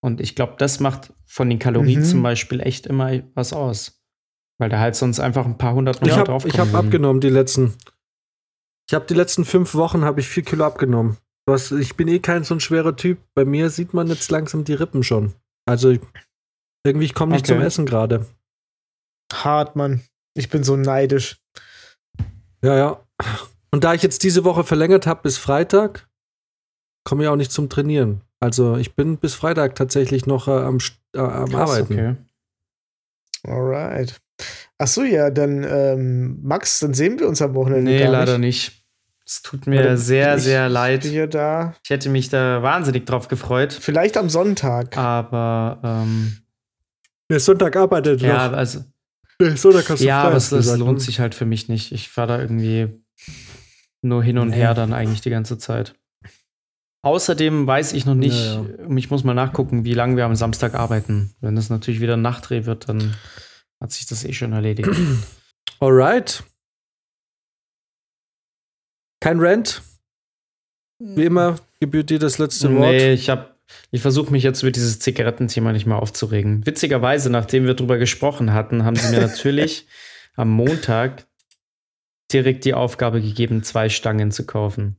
Und ich glaube, das macht von den Kalorien Mhm. zum Beispiel echt immer was aus. Weil da halt sonst einfach ein paar hundert Ich habe drauf ich hab abgenommen die letzten. Ich habe die letzten fünf Wochen habe ich vier Kilo abgenommen. Was, ich bin eh kein so ein schwerer Typ. Bei mir sieht man jetzt langsam die Rippen schon. Also irgendwie ich komme nicht Okay. zum Essen gerade. Hart, Mann. Ich bin so neidisch. Ja, ja. Und da ich jetzt diese Woche verlängert habe bis Freitag, komme ich auch nicht zum Trainieren. Also ich bin bis Freitag tatsächlich noch äh, am, äh, am Krass, Arbeiten. okay. Alright. Ach so, ja, dann ähm, Max, dann sehen wir uns am Wochenende Nee, gar leider nicht. nicht. Es tut mir Oder sehr, ich sehr leid. hier da. Ich hätte mich da wahnsinnig drauf gefreut. Vielleicht am Sonntag. Aber ähm, Der Sonntag arbeitet ja, noch. also Der Sonntag hast du ja, frei, aber gesagt, lohnt ne? sich halt für mich nicht. Ich fahre da irgendwie nur hin und Nee. her dann eigentlich die ganze Zeit. Außerdem weiß ich noch nicht, Ja, ich muss mal nachgucken, wie lange wir am Samstag arbeiten. Wenn das natürlich wieder ein Nachtdreh wird, dann hat sich das eh schon erledigt. *clears throat* Alright. Kein Rant. Wie immer gebührt dir das letzte Wort. nee, ich habe ich versuche mich jetzt über dieses Zigarettenthema nicht mehr aufzuregen. Witzigerweise, nachdem wir drüber gesprochen hatten, haben sie mir *laughs* natürlich am Montag direkt die Aufgabe gegeben, zwei Stangen zu kaufen.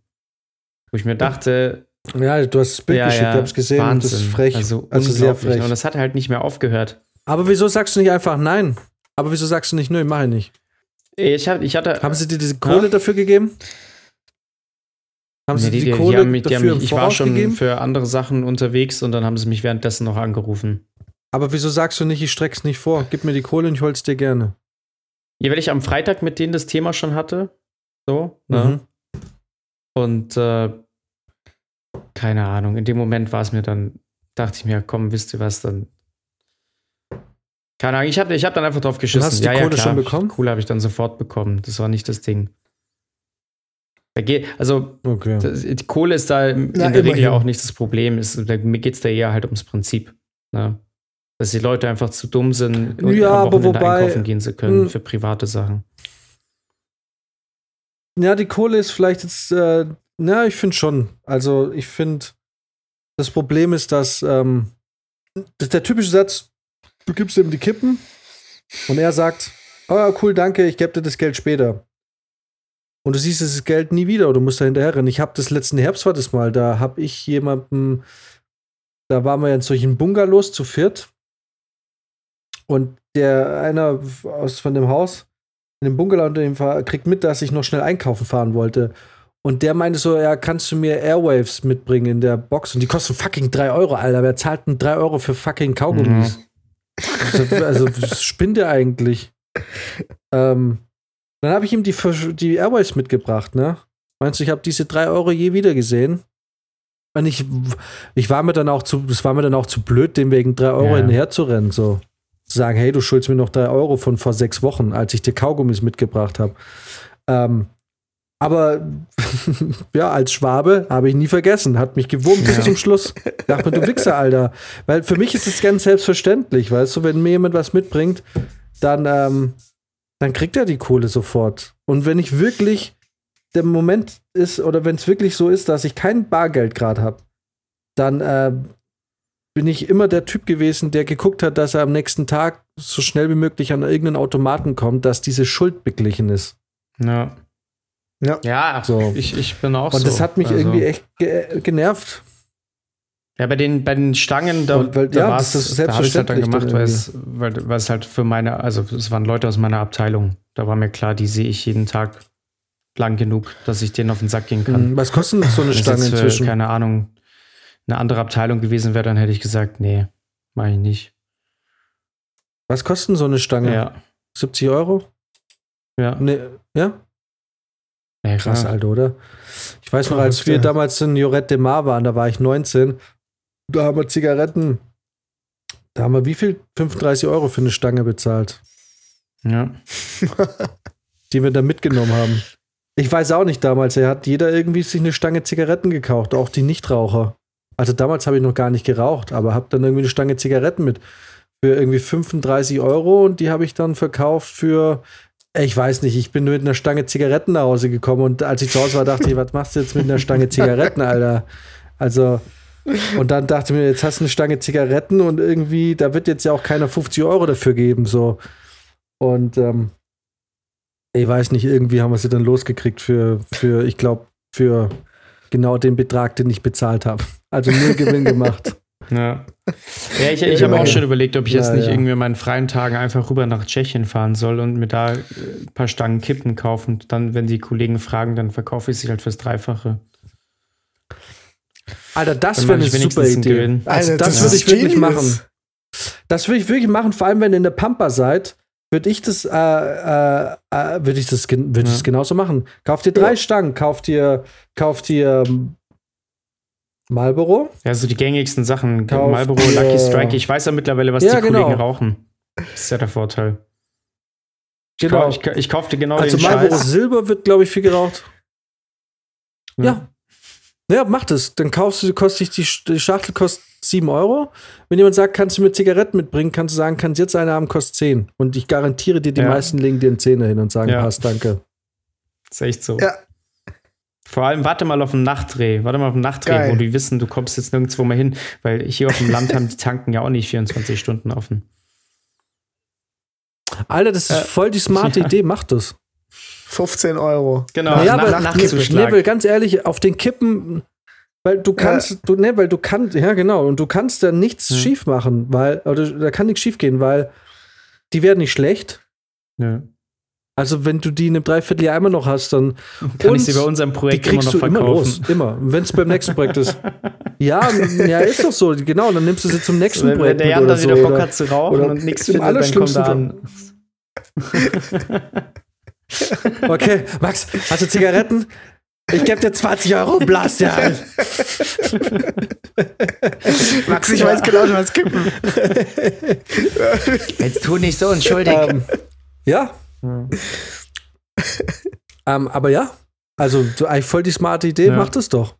Wo ich mir dachte, Ja, du hast das Bild geschickt, ich hab's gesehen. und Das ist frech. Also, Also, sehr frech. Und das hat halt nicht mehr aufgehört. Aber wieso sagst du nicht einfach nein? Aber wieso sagst du nicht, nö, mach ich nicht? Ich, hab, ich hatte. Haben sie dir diese Kohle dafür gegeben? Haben sie Nee, die, die, die, Kohle haben, mich- dafür haben mich, ich war schon gegeben? für andere Sachen unterwegs und dann haben sie mich währenddessen noch angerufen. Aber wieso sagst du nicht, ich streck's nicht vor? Gib mir die Kohle und ich hol's dir gerne. Ja, weil ich am Freitag mit denen das Thema schon hatte. So, ne? Mhm. Und äh, keine Ahnung, in dem Moment war es mir dann, dachte ich mir, komm, wisst ihr was, dann. Keine Ahnung, ich habe ich hab dann einfach drauf geschissen. hast du die ja, ja, Kohle klar, schon bekommen? Kohle habe ich dann sofort bekommen. Das war nicht das Ding. Da geht, also, Okay. das, die Kohle ist da in Na, der Regel ja auch nicht das Problem. Da, mir geht es da eher halt ums Prinzip. Ne? Dass die Leute einfach zu dumm sind, und Ja, am aber Wochenende wobei- einkaufen gehen zu können Hm. für private Sachen. Ja, die Kohle ist vielleicht jetzt, äh, na, ich finde schon. Also, ich finde, das Problem ist, dass, ähm, das ist der typische Satz, du gibst ihm die Kippen und er sagt, oh ja, cool, danke, ich gebe dir das Geld später. Und du siehst das Geld nie wieder oder du musst da hinterher rennen. Ich habe das letzten Herbst war das mal, da habe ich jemanden, da waren wir ja in solchen Bungalows zu viert und der einer aus von dem Haus in dem Bungalow unter dem kriegt mit, dass ich noch schnell einkaufen fahren wollte. Und der meinte so, ja, kannst du mir Airwaves mitbringen in der Box? Und die kosten fucking 3 Euro, Alter. Wer zahlt denn 3 Euro für fucking Kaugummis? Also, also *laughs* was spinnt der eigentlich? ähm, dann habe ich ihm die, die Airwaves mitgebracht, ne? Meinst du, ich habe diese 3 Euro je wieder gesehen? Und ich, ich war mir dann auch zu, das war mir dann auch zu blöd, dem wegen 3 Euro Ja. hinterher zu rennen, so. Zu sagen, hey, du schuldest mir noch 3 Euro von vor sechs Wochen, als ich dir Kaugummis mitgebracht habe. Ähm, aber *laughs* ja, als Schwabe habe ich nie vergessen. Hat mich gewurmt bis Ja. zum Schluss. Dachte mir, du *laughs* Wichser, Alter. Weil für mich ist es ganz selbstverständlich, weißt du, wenn mir jemand was mitbringt, dann, ähm, dann kriegt er die Kohle sofort. Und wenn ich wirklich der Moment ist, oder wenn es wirklich so ist, dass ich kein Bargeld gerade habe, dann äh, bin ich immer der Typ gewesen, der geguckt hat, dass er am nächsten Tag so schnell wie möglich an irgendeinen Automaten kommt, dass diese Schuld beglichen ist. Ja. Ja. Ja, So. ich, ich bin auch Und so. das hat mich Also- irgendwie echt ge genervt. Ja, bei den, bei den Stangen, da, weil- da ja, war's- das ist da halt dann selbstverständlich gemacht, dann weil es, weil, weil es halt für meine, also es waren Leute aus meiner Abteilung. Da war mir klar, die sehe ich jeden Tag lang genug, dass ich denen auf den Sack gehen kann. Hm, Was kostet so eine Wenn es Stange für, inzwischen? keine Ahnung, eine andere Abteilung gewesen wäre, dann hätte ich gesagt, nee, mache ich nicht. Was kostet so eine Stange? Ja. 70 Euro? Ja. Nee, ja? ja Krass. Alter, oder? Ich weiß noch, als wir damals in Jorette de Mar waren, da war ich 19, da haben wir Zigaretten, da haben wir wie viel? 35 Euro für eine Stange bezahlt, Ja. *laughs* die wir da mitgenommen haben. Ich weiß auch nicht damals, er hat jeder irgendwie sich eine Stange Zigaretten gekauft, auch die Nichtraucher. Also damals habe ich noch gar nicht geraucht, aber habe dann irgendwie eine Stange Zigaretten mit für irgendwie 35 Euro und die habe ich dann verkauft für, ich weiß nicht, ich bin mit einer Stange Zigaretten nach Hause gekommen und als ich zu Hause war, dachte ich, was machst du jetzt mit einer Stange Zigaretten, Alter? Also, und dann dachte ich mir, jetzt hast du eine Stange Zigaretten und irgendwie, da wird jetzt ja auch keiner 50 Euro dafür geben, so. Und, ähm, ich weiß nicht, irgendwie haben wir sie dann losgekriegt für, für ich glaube, für genau den Betrag, den ich bezahlt habe. Also null Gewinn gemacht. *laughs* Ja. Ja, ich, ich habe auch immerhin. schon überlegt, ob ich jetzt Ja, nicht ja. irgendwie an meinen freien Tagen einfach rüber nach Tschechien fahren soll und mir da äh, ein paar Stangen Kippen kaufen. Und dann, wenn die Kollegen fragen, dann verkaufe ich sie halt fürs Dreifache. Alter, das wäre eine ich super Idee. Gewinn. Also Alter, das das würde ich wirklich genius. machen. Das würde ich wirklich machen, vor allem wenn ihr in der Pampa seid, würde ich das, äh, äh, äh, würde ich das, ich Ja. das genauso machen. Kauft ihr drei Ja. Stangen, kauft ihr, kauft ihr ähm, Marlboro, Ja, so die gängigsten Sachen. Kauft Marlboro, ihr- Lucky Strike. Ich weiß ja mittlerweile, was Ja, die Kollegen genau. rauchen. Das ist ja der Vorteil. Ich, Genau. kau- ich, ich kaufte genau also den Marlboro Scheiß. Silber wird, glaube ich, viel geraucht. Ja. Ja, mach das. Dann kaufst du, kostet dich die, die Schachtel kostet 7 Euro. Wenn jemand sagt, kannst du mir Zigaretten mitbringen, kannst du sagen, kannst jetzt eine haben, kostet 10. Und ich garantiere dir, die Ja. meisten legen dir einen Zehner hin und sagen, Ja. passt, danke. ist echt so. Ja. Vor allem, warte mal auf den Nachtdreh. Warte mal auf den Nachtdreh, Geil. wo die wissen, du kommst jetzt nirgendwo mehr hin. Weil hier auf dem Land haben die Tanken ja auch nicht 24 Stunden offen. Alter, das ist voll die smarte *laughs* ja. Idee, mach das. 15 Euro. Genau, nach, aber- Nachtzuschlag. Nee, weil ganz ehrlich, auf den Kippen, weil du kannst, du, nee, weil du kannst, ja genau, und du kannst da nichts Hm. schief machen, weil, oder da kann nichts schief gehen, weil die werden nicht schlecht. Nö. Also, wenn du die in einem Dreivierteljahr immer noch hast, dann Kann ich sie bei unserem die Projekt immer kriegst noch du immer verkaufen. los. Immer. Wenn es beim nächsten Projekt ist. *laughs* Ja, ja, ist doch so. Genau, dann nimmst du sie zum nächsten Wenn, wenn Projekt der mit Jan dann so. wieder Bock hat zu rauchen oder und nichts findet, dann kommt er an. *laughs* Okay, Max, hast du Zigaretten? Ich gebe dir 20 Euro und blas dir ein. Max, ich weiß genau, du hast kippen. Jetzt tu nicht so unschuldig. ähm, ja. ähm, aber ja, also so eigentlich voll die smarte Idee, Ja. mach das doch.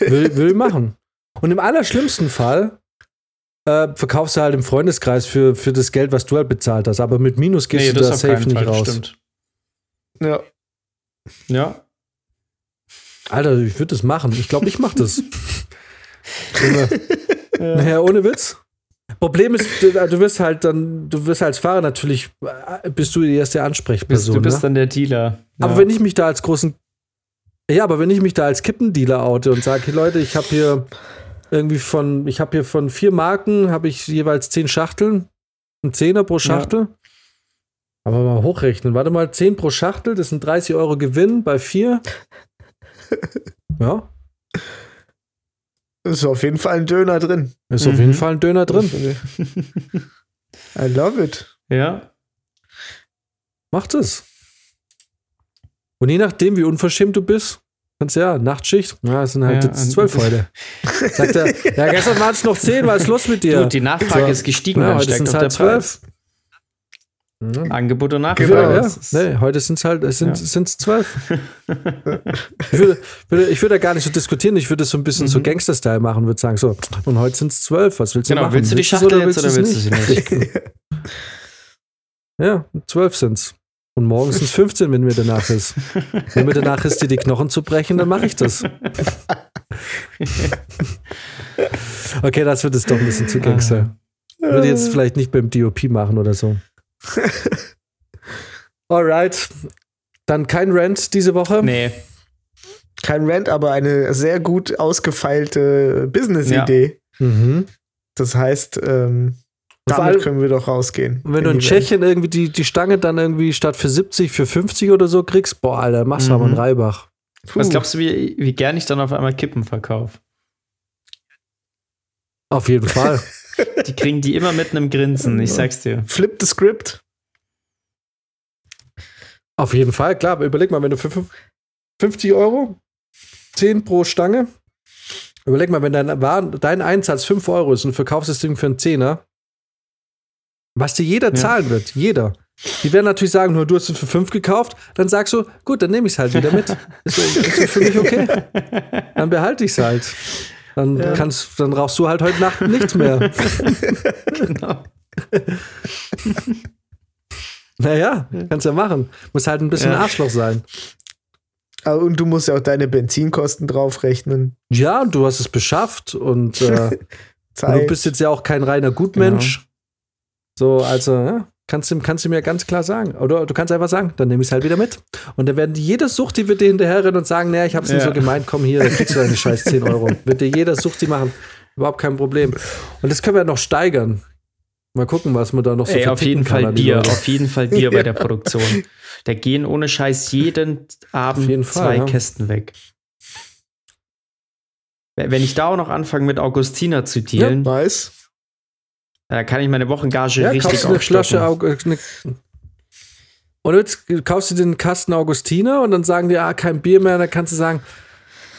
Will, will machen. Und im allerschlimmsten Fall äh, verkaufst du halt im Freundeskreis für, für das Geld, was du halt bezahlt hast. Aber mit Minus gehst du da safe nicht Fall, raus. Stimmt. Ja. Ja. Alter, ich würde das machen. Ich glaube, ich mache das. *laughs* Junge. Naja, ohne Witz. Problem ist, du, du wirst halt dann, du wirst als Fahrer natürlich, äh, bist du die erste Bist, Ansprechperson. du bist ne? dann der Dealer. Aber ja. wenn ich mich da als großen, ja, aber wenn ich mich da als Kippendealer oute und sage, hey Leute, ich habe hier irgendwie von, ich habe hier von vier Marken, habe ich jeweils zehn Schachteln, ein Zehner pro Schachtel. Aber mal hochrechnen, warte mal, 10 pro Schachtel, das sind 30 Euro Gewinn bei vier. *laughs* Ja, Ist auf jeden Fall ein Döner drin. ist auf Mhm. jeden Fall ein Döner drin. *laughs* I love it. Ja. Macht es. Und je nachdem, wie unverschämt du bist, kannst du ja, Nachtschicht, ja, es sind halt Ja, jetzt zwölf heute. *laughs* Sagt er, ja, gestern waren es noch zehn, was ist los mit dir? Gut, die Nachfrage So. ist gestiegen, ja, dann heute sind es halt zwölf. Ja. Angebot und Nachfrage. Genau, ja, nee, heute sind es halt, es sind Ja. sind's zwölf. *laughs* ich würde, ich würde da gar nicht so diskutieren, ich würde es so ein bisschen so Gangster-Style machen, würde sagen, so, und heute sind es zwölf, was willst du Genau, machen? willst du die Schachtel jetzt oder willst du sie nicht? *laughs* Ja, zwölf sind's. Und morgen sind es 15, wenn mir danach ist. Wenn mir danach ist, dir die Knochen zu brechen, dann mache ich das. Okay, das wird jetzt doch ein bisschen zu Gangster. Würde ich jetzt vielleicht nicht beim DOP machen oder so. Alright. Dann kein Rant diese Woche. Nee. Kein Rant, aber eine sehr gut ausgefeilte Business-Idee. Mhm. Das heißt, ähm, damit können wir doch rausgehen. Und wenn du in Tschechien irgendwie die, die Stange dann irgendwie statt für 70 für 50 oder so kriegst, boah, Alter, machst du aber einen Mhm. Reibach. Welt. Was Puh. glaubst du, wie, wie gern ich dann auf einmal Kippen verkaufe? Auf jeden Fall. *laughs* Die kriegen die immer mit einem Grinsen, ich sag's dir. Flip the script. Auf jeden Fall, klar. Aber überleg mal, wenn du für fünf- 50 Euro, 10 pro Stange, überleg mal, wenn dein, dein Einsatz 5 Euro ist und verkaufst das Ding für einen Zehner, was dir jeder Ja. zahlen wird, jeder. Die werden natürlich sagen, nur du hast es für 5 gekauft, dann sagst du, gut, dann nehme ich es halt wieder mit. *laughs* Ist, ist für mich okay. Dann behalte ich es halt. Dann, kannst, dann rauchst du halt heute Nacht nichts mehr. *laughs* genau. *laughs* Naja, kannst ja machen. Muss halt ein bisschen Ja. Arschloch sein. Und du musst ja auch deine Benzinkosten draufrechnen. Ja, und du hast es beschafft und äh, du bist jetzt ja auch kein reiner Gutmensch. So, also, ja, kannst du, kannst du mir ganz klar sagen. Oder du kannst einfach sagen, dann nehme ich es halt wieder mit. Und dann werden die jede Sucht, die wird dir hinterherrennen und sagen, naja, ich hab's nicht Ja. so gemeint, komm hier, dann kriegst du deine scheiß 10 Euro. Wird dir jeder Sucht die machen. Überhaupt kein Problem. Und das können wir noch steigern. Mal gucken, was man da noch so Ey, auf jeden kann Fall an die Bier, auf jeden Fall Bier bei *laughs* der Produktion. Da gehen ohne Scheiß jeden Abend jeden Fall, zwei ja. Kästen weg. Wenn ich da auch noch anfange mit Augustiner zu dealen, Weiß. Da kann ich meine Wochengage Ja, richtig kaufst du eine Flasche äh, eine, und jetzt kaufst du einen Kasten Augustiner und dann sagen die, ah, kein Bier mehr, dann kannst du sagen,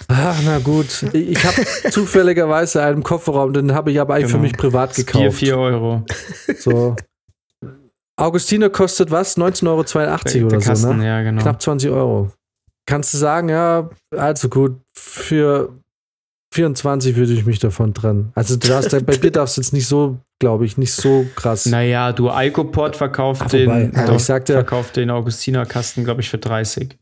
ach, na gut, ich habe *laughs* zufälligerweise einen Kofferraum, den habe ich aber eigentlich für Genau. mich privat Das Bier gekauft. 4 Euro. So. Augustiner kostet was? 19,82 Euro Der oder so, Kasten, ne? ja, genau. Knapp 20 Euro. Kannst du sagen, ja, also gut, für 24 würde ich mich davon trennen. Also du darfst, bei Bier darfst du jetzt nicht so, glaube ich, nicht so krass. Naja, du Alcoport verkauft Ah, wobei, den, ja, doch, ich sagte- verkauft den Augustiner Kasten, glaube ich, für 30.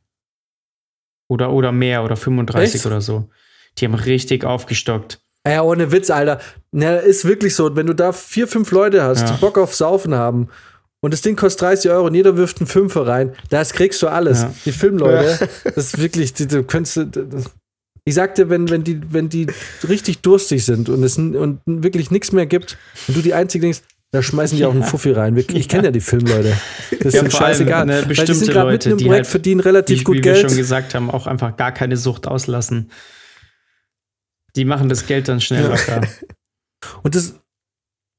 Oder, oder mehr, oder 35 Echt? oder so. Die haben richtig aufgestockt. Ja, ohne Witz, Alter. Na, ist wirklich so. Wenn du da vier, fünf Leute hast, Ja. die Bock auf Saufen haben und das Ding kostet 30 Euro und jeder wirft einen Fünfer rein, das kriegst du alles. Ja. Die Filmleute, das ist wirklich, die, du könntest, das, ich sag dir, wenn, wenn, die, wenn die richtig durstig sind und es und wirklich nichts mehr gibt und du die Einzige denkst, da schmeißen die auch einen Fuffi rein. Ich kenne ja die Filmleute. Das Ja, ist allem, scheißegal. ne, Weil die bestimmte sind gerade mitten Leute, im die Projekt, halt- verdienen relativ Wie, gut wie Geld. wir schon gesagt haben, auch einfach gar keine Sucht auslassen. Die machen das Geld dann schnell Ja. locker. *laughs* Und das,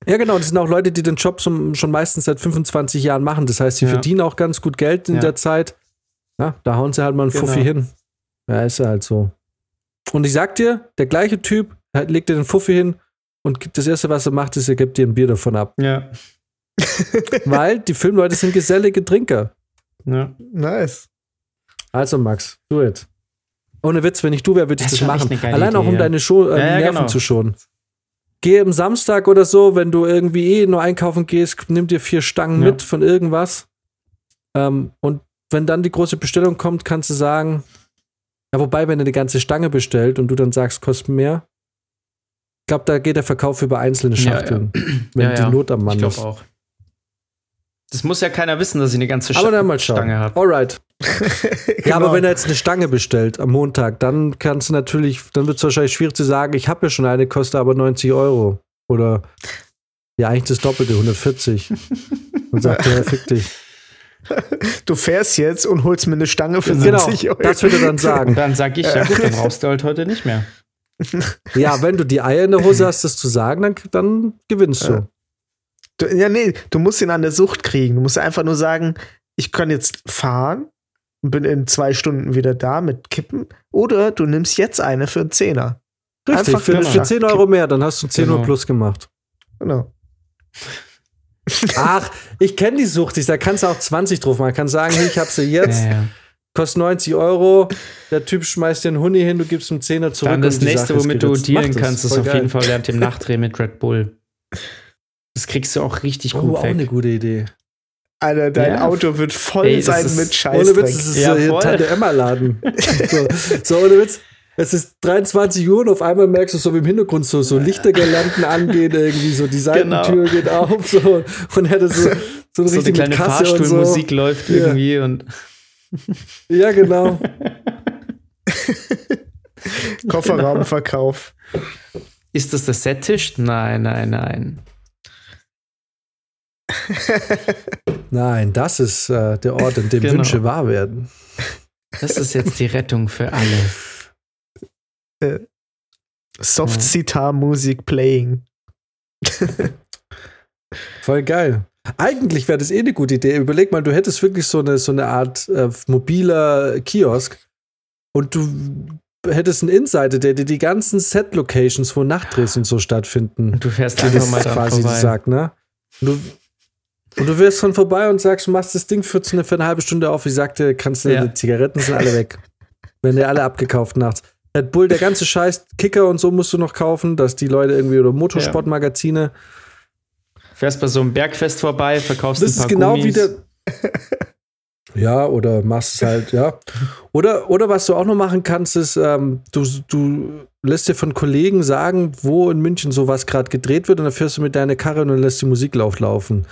ja genau, das sind auch Leute, die den Job zum, schon meistens seit 25 Jahren machen. Das heißt, sie Ja. verdienen auch ganz gut Geld in Ja. der Zeit. Ja, da hauen sie halt mal einen Genau. Fuffi hin. Ja, ist ja halt so. Und ich sag dir, der gleiche Typ halt, legt dir den Fuffi hin und gibt- das erste, was er macht, ist, er gibt dir ein Bier davon ab. Ja. *laughs* Weil die Filmleute sind gesellige Trinker. ja. Nice. Also, Max, do it. Ohne Witz, wenn ich du wäre, würde ich Das das, machen. Allein auch, Idee, um ja. deine Scho äh, Ja, ja, Nerven genau. zu schonen. Geh am Samstag oder so, wenn du irgendwie eh nur einkaufen gehst, nimm dir vier Stangen Ja. mit von irgendwas. Ähm, und wenn dann die große Bestellung kommt, kannst du sagen, ja, wobei, wenn er die ganze Stange bestellt und du dann sagst, kostet mehr, ich glaube, da geht der Verkauf über einzelne Ja, ja. Schachteln, *clears throat* wenn Ja, die ja. Not am Mann Ich ist. glaube auch. Das muss ja keiner wissen, dass ich eine ganze Aber dann mal schauen. Stange habe. Alright. *laughs* Ja, aber Genau. wenn er jetzt eine Stange bestellt am Montag, dann kannst du natürlich, dann wird es wahrscheinlich schwierig zu sagen, ich habe ja schon eine, kostet aber 90 Euro. Oder ja, eigentlich das Doppelte, 140. Und sagt er, fick dich. Du fährst jetzt und holst mir eine Stange für Genau, 70 Euro. das würde dann sagen. dann sag ich, ja gut, dann brauchst du halt heute nicht mehr. *laughs* Ja, wenn du die Eier in der Hose hast, das zu sagen, dann, dann gewinnst du. Du, ja, nee, du musst ihn an der Sucht kriegen. Du musst einfach nur sagen, ich kann jetzt fahren und bin in zwei Stunden wieder da mit Kippen. Oder du nimmst jetzt eine für einen Zehner. Richtig, Einfach für, genau. für 10 Euro mehr, dann hast du 10 Uhr Genau. plus gemacht. Genau. Ach, ich kenne die Sucht, ich, da kannst du auch 20 drauf machen. Kannst sagen, hey, ich hab sie jetzt, Ja, ja. kostet 90 Euro, der Typ schmeißt dir einen Huni hin, du gibst ihm 10er zurück. Dann das nächste, Sache womit du dealen kannst, ist auf geil. jeden Fall während dem *laughs* Nachdrehen mit Red Bull. Das kriegst du auch richtig Oh, gut auch eine gute Idee. Alter, dein Ja. Auto wird voll Ey, sein ist- mit Scheißdreck. Ohne Witz, das ist Ja, so. Tante Emma-Laden. *laughs* so, so, ohne Witz. Es ist 23 Uhr und auf einmal merkst du so wie im Hintergrund so, so Lichtergirlanden angehen, irgendwie so die Seitentür Genau. geht auf so, und er hatte so, so, eine So eine richtige kleine Kasse und so. Fahrstuhlmusik läuft Ja. irgendwie und Ja, genau. *laughs* Kofferraumverkauf. ist das der Settisch? Nein, nein, nein. *laughs* Nein, das ist äh, der Ort, an dem Genau. Wünsche wahr werden. Das ist jetzt die Rettung für alle. *laughs* Soft Sitar Musik playing. *laughs* Voll geil. Eigentlich wäre das eh eine gute Idee. Überleg mal, du hättest wirklich so eine, so eine Art äh, mobiler Kiosk und du hättest einen Insider, der dir die ganzen Set-Locations, wo Nachtdrehs und so stattfinden, Und du fährst einfach mal quasi vorbei. sagt, ne? Und du, und du wirst dann vorbei und sagst, du machst das Ding für, eine, für eine halbe Stunde auf. Ich sagte, kannst du, Ja. die Zigaretten sind alle weg. Werden dir alle abgekauft nachts. Red Bull, der ganze Scheiß, Kicker und so musst du noch kaufen, dass die Leute irgendwie oder Motorsportmagazine. Fährst bei so einem Bergfest vorbei, verkaufst Das ein paar ist genau Gummis. wie der. *laughs* Ja, oder machst es halt, ja. Oder, oder was du auch noch machen kannst, ist, ähm, du, du lässt dir von Kollegen sagen, wo in München sowas gerade gedreht wird und dann fährst du mit deiner Karre und dann lässt die Musik lauf laufen.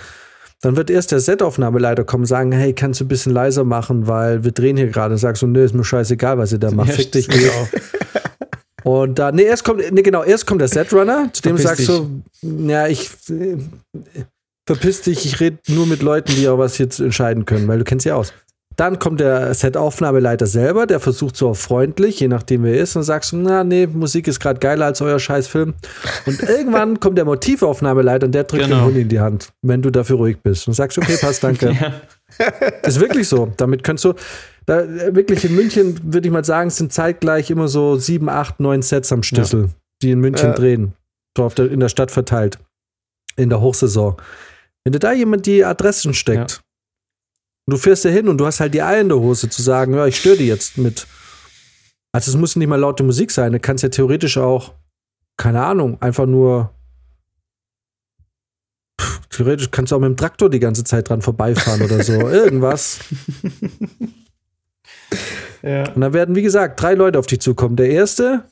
Dann wird erst der Setaufnahmeleiter kommen und sagen, hey, kannst du ein bisschen leiser machen, weil wir drehen hier gerade. Und sagst du, nö, ist mir scheißegal, was ihr da macht. Ja, Fick dich. auch. *laughs* Und da, nee, erst kommt, nee, genau, erst kommt der Setrunner, zu dem Verpiss sagst du, ja, ich äh, verpiss dich, ich rede nur mit Leuten, die auch was jetzt entscheiden können, weil du kennst ja aus. Dann kommt der Set-Aufnahmeleiter selber, der versucht so freundlich, je nachdem wer ist, und sagst na nee, Musik ist gerade geiler als euer Scheißfilm. Und *laughs* irgendwann kommt der Motivaufnahmeleiter und der drückt Genau. den Hund in die Hand, wenn du dafür ruhig bist. Und sagst, okay, passt, danke. *laughs* Ja. Ist wirklich so. Damit kannst du, da, wirklich in München, würde ich mal sagen, sind zeitgleich immer so sieben, acht, neun Sets am Schlüssel, die in München Ja. drehen. So der, in der Stadt verteilt. In der Hochsaison. Wenn dir da jemand die Adressen steckt, und du fährst da hin und du hast halt die Eier in der Hose zu sagen, ja, ich störe die jetzt mit. Also es muss nicht mal laute Musik sein. Du kannst ja theoretisch auch, keine Ahnung, einfach nur. Pff, Theoretisch kannst du auch mit dem Traktor die ganze Zeit dran vorbeifahren oder so. *laughs* Irgendwas. Ja. Und dann werden, wie gesagt, drei Leute auf dich zukommen. Der erste,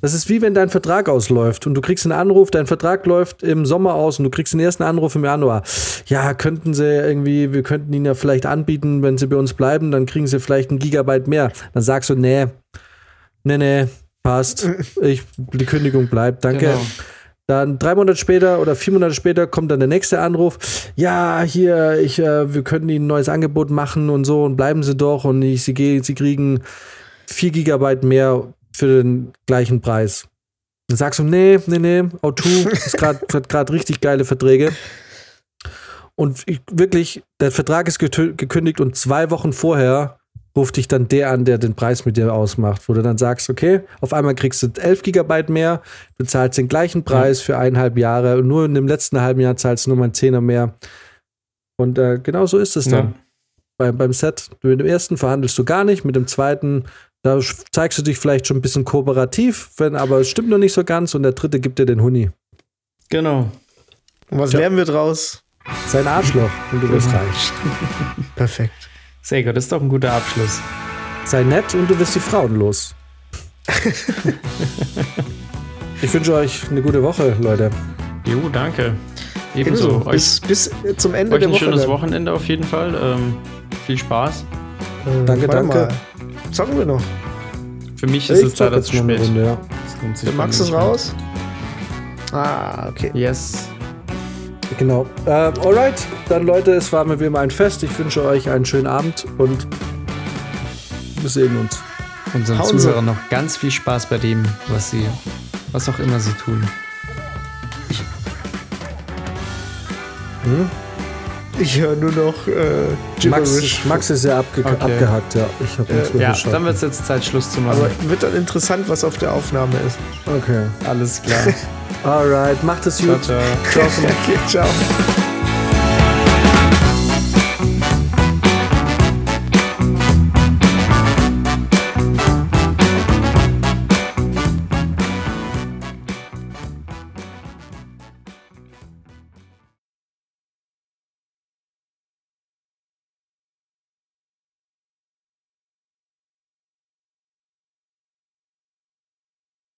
das ist wie wenn dein Vertrag ausläuft und du kriegst einen Anruf, dein Vertrag läuft im Sommer aus und du kriegst den ersten Anruf im Januar. Ja, könnten sie irgendwie, wir könnten ihnen ja vielleicht anbieten, wenn sie bei uns bleiben, dann kriegen sie vielleicht einen Gigabyte mehr. Dann sagst du, nee, nee, nee, passt. *laughs* Ich, die Kündigung bleibt, danke. Genau. Dann drei Monate später oder vier Monate später kommt dann der nächste Anruf. Ja, hier, ich, äh, wir können Ihnen ein neues Angebot machen und so und bleiben Sie doch und ich, Sie, Sie kriegen vier Gigabyte mehr für den gleichen Preis. Dann sagst du, nee, nee, nee, O2 *laughs* ist grad, hat gerade richtig geile Verträge. Und ich, wirklich, der Vertrag ist gekündigt und zwei Wochen vorher ruft dich dann der an, der den Preis mit dir ausmacht, wo du dann sagst, okay, auf einmal kriegst du 11 Gigabyte mehr, du zahlst den gleichen Preis für eineinhalb Jahre und nur in dem letzten halben Jahr zahlst du nur mal einen Zehner mehr. Und äh, genau so ist es dann Ja. beim, beim Set. Mit dem ersten verhandelst du gar nicht, mit dem zweiten, da zeigst du dich vielleicht schon ein bisschen kooperativ, wenn, aber es stimmt noch nicht so ganz und der dritte gibt dir den Huni. Genau. Und was Ja. lernen wir draus? Sein Arschloch und du wirst reich. *laughs* Perfekt. Sehr gut, das ist doch ein guter Abschluss. Sei nett und du wirst die Frauen los. *laughs* ich wünsche euch eine gute Woche, Leute. Jo, danke. Ebenso. Ebenso. Euch, Bis, bis zum Ende euch der ein Woche. schönes dann. Wochenende auf jeden Fall. Ähm, viel Spaß. Äh, Danke, danke. Mal. Zocken wir noch. Für mich ist es zock leider zu spät. Runde, ja. Bei Max ist raus. Ah, okay. Yes. Genau. Äh, alright, dann Leute, es war mir wie immer ein Fest. Ich wünsche euch einen schönen Abend und wir sehen uns. Unseren Hauen. Zuhörern noch ganz viel Spaß bei dem, was sie, was auch immer sie tun. Ich höre nur noch äh, Max, Gibberish. Max ist ja abge Okay. abgehackt, ja. Ich habe nichts mehr Ja, verstanden. dann wird es jetzt Zeit, Schluss zu machen. Aber wird dann interessant, was auf der Aufnahme ist. Okay. Alles klar. *laughs* Alright, macht es ciao, gut. ciao. Ciao. Okay, ciao.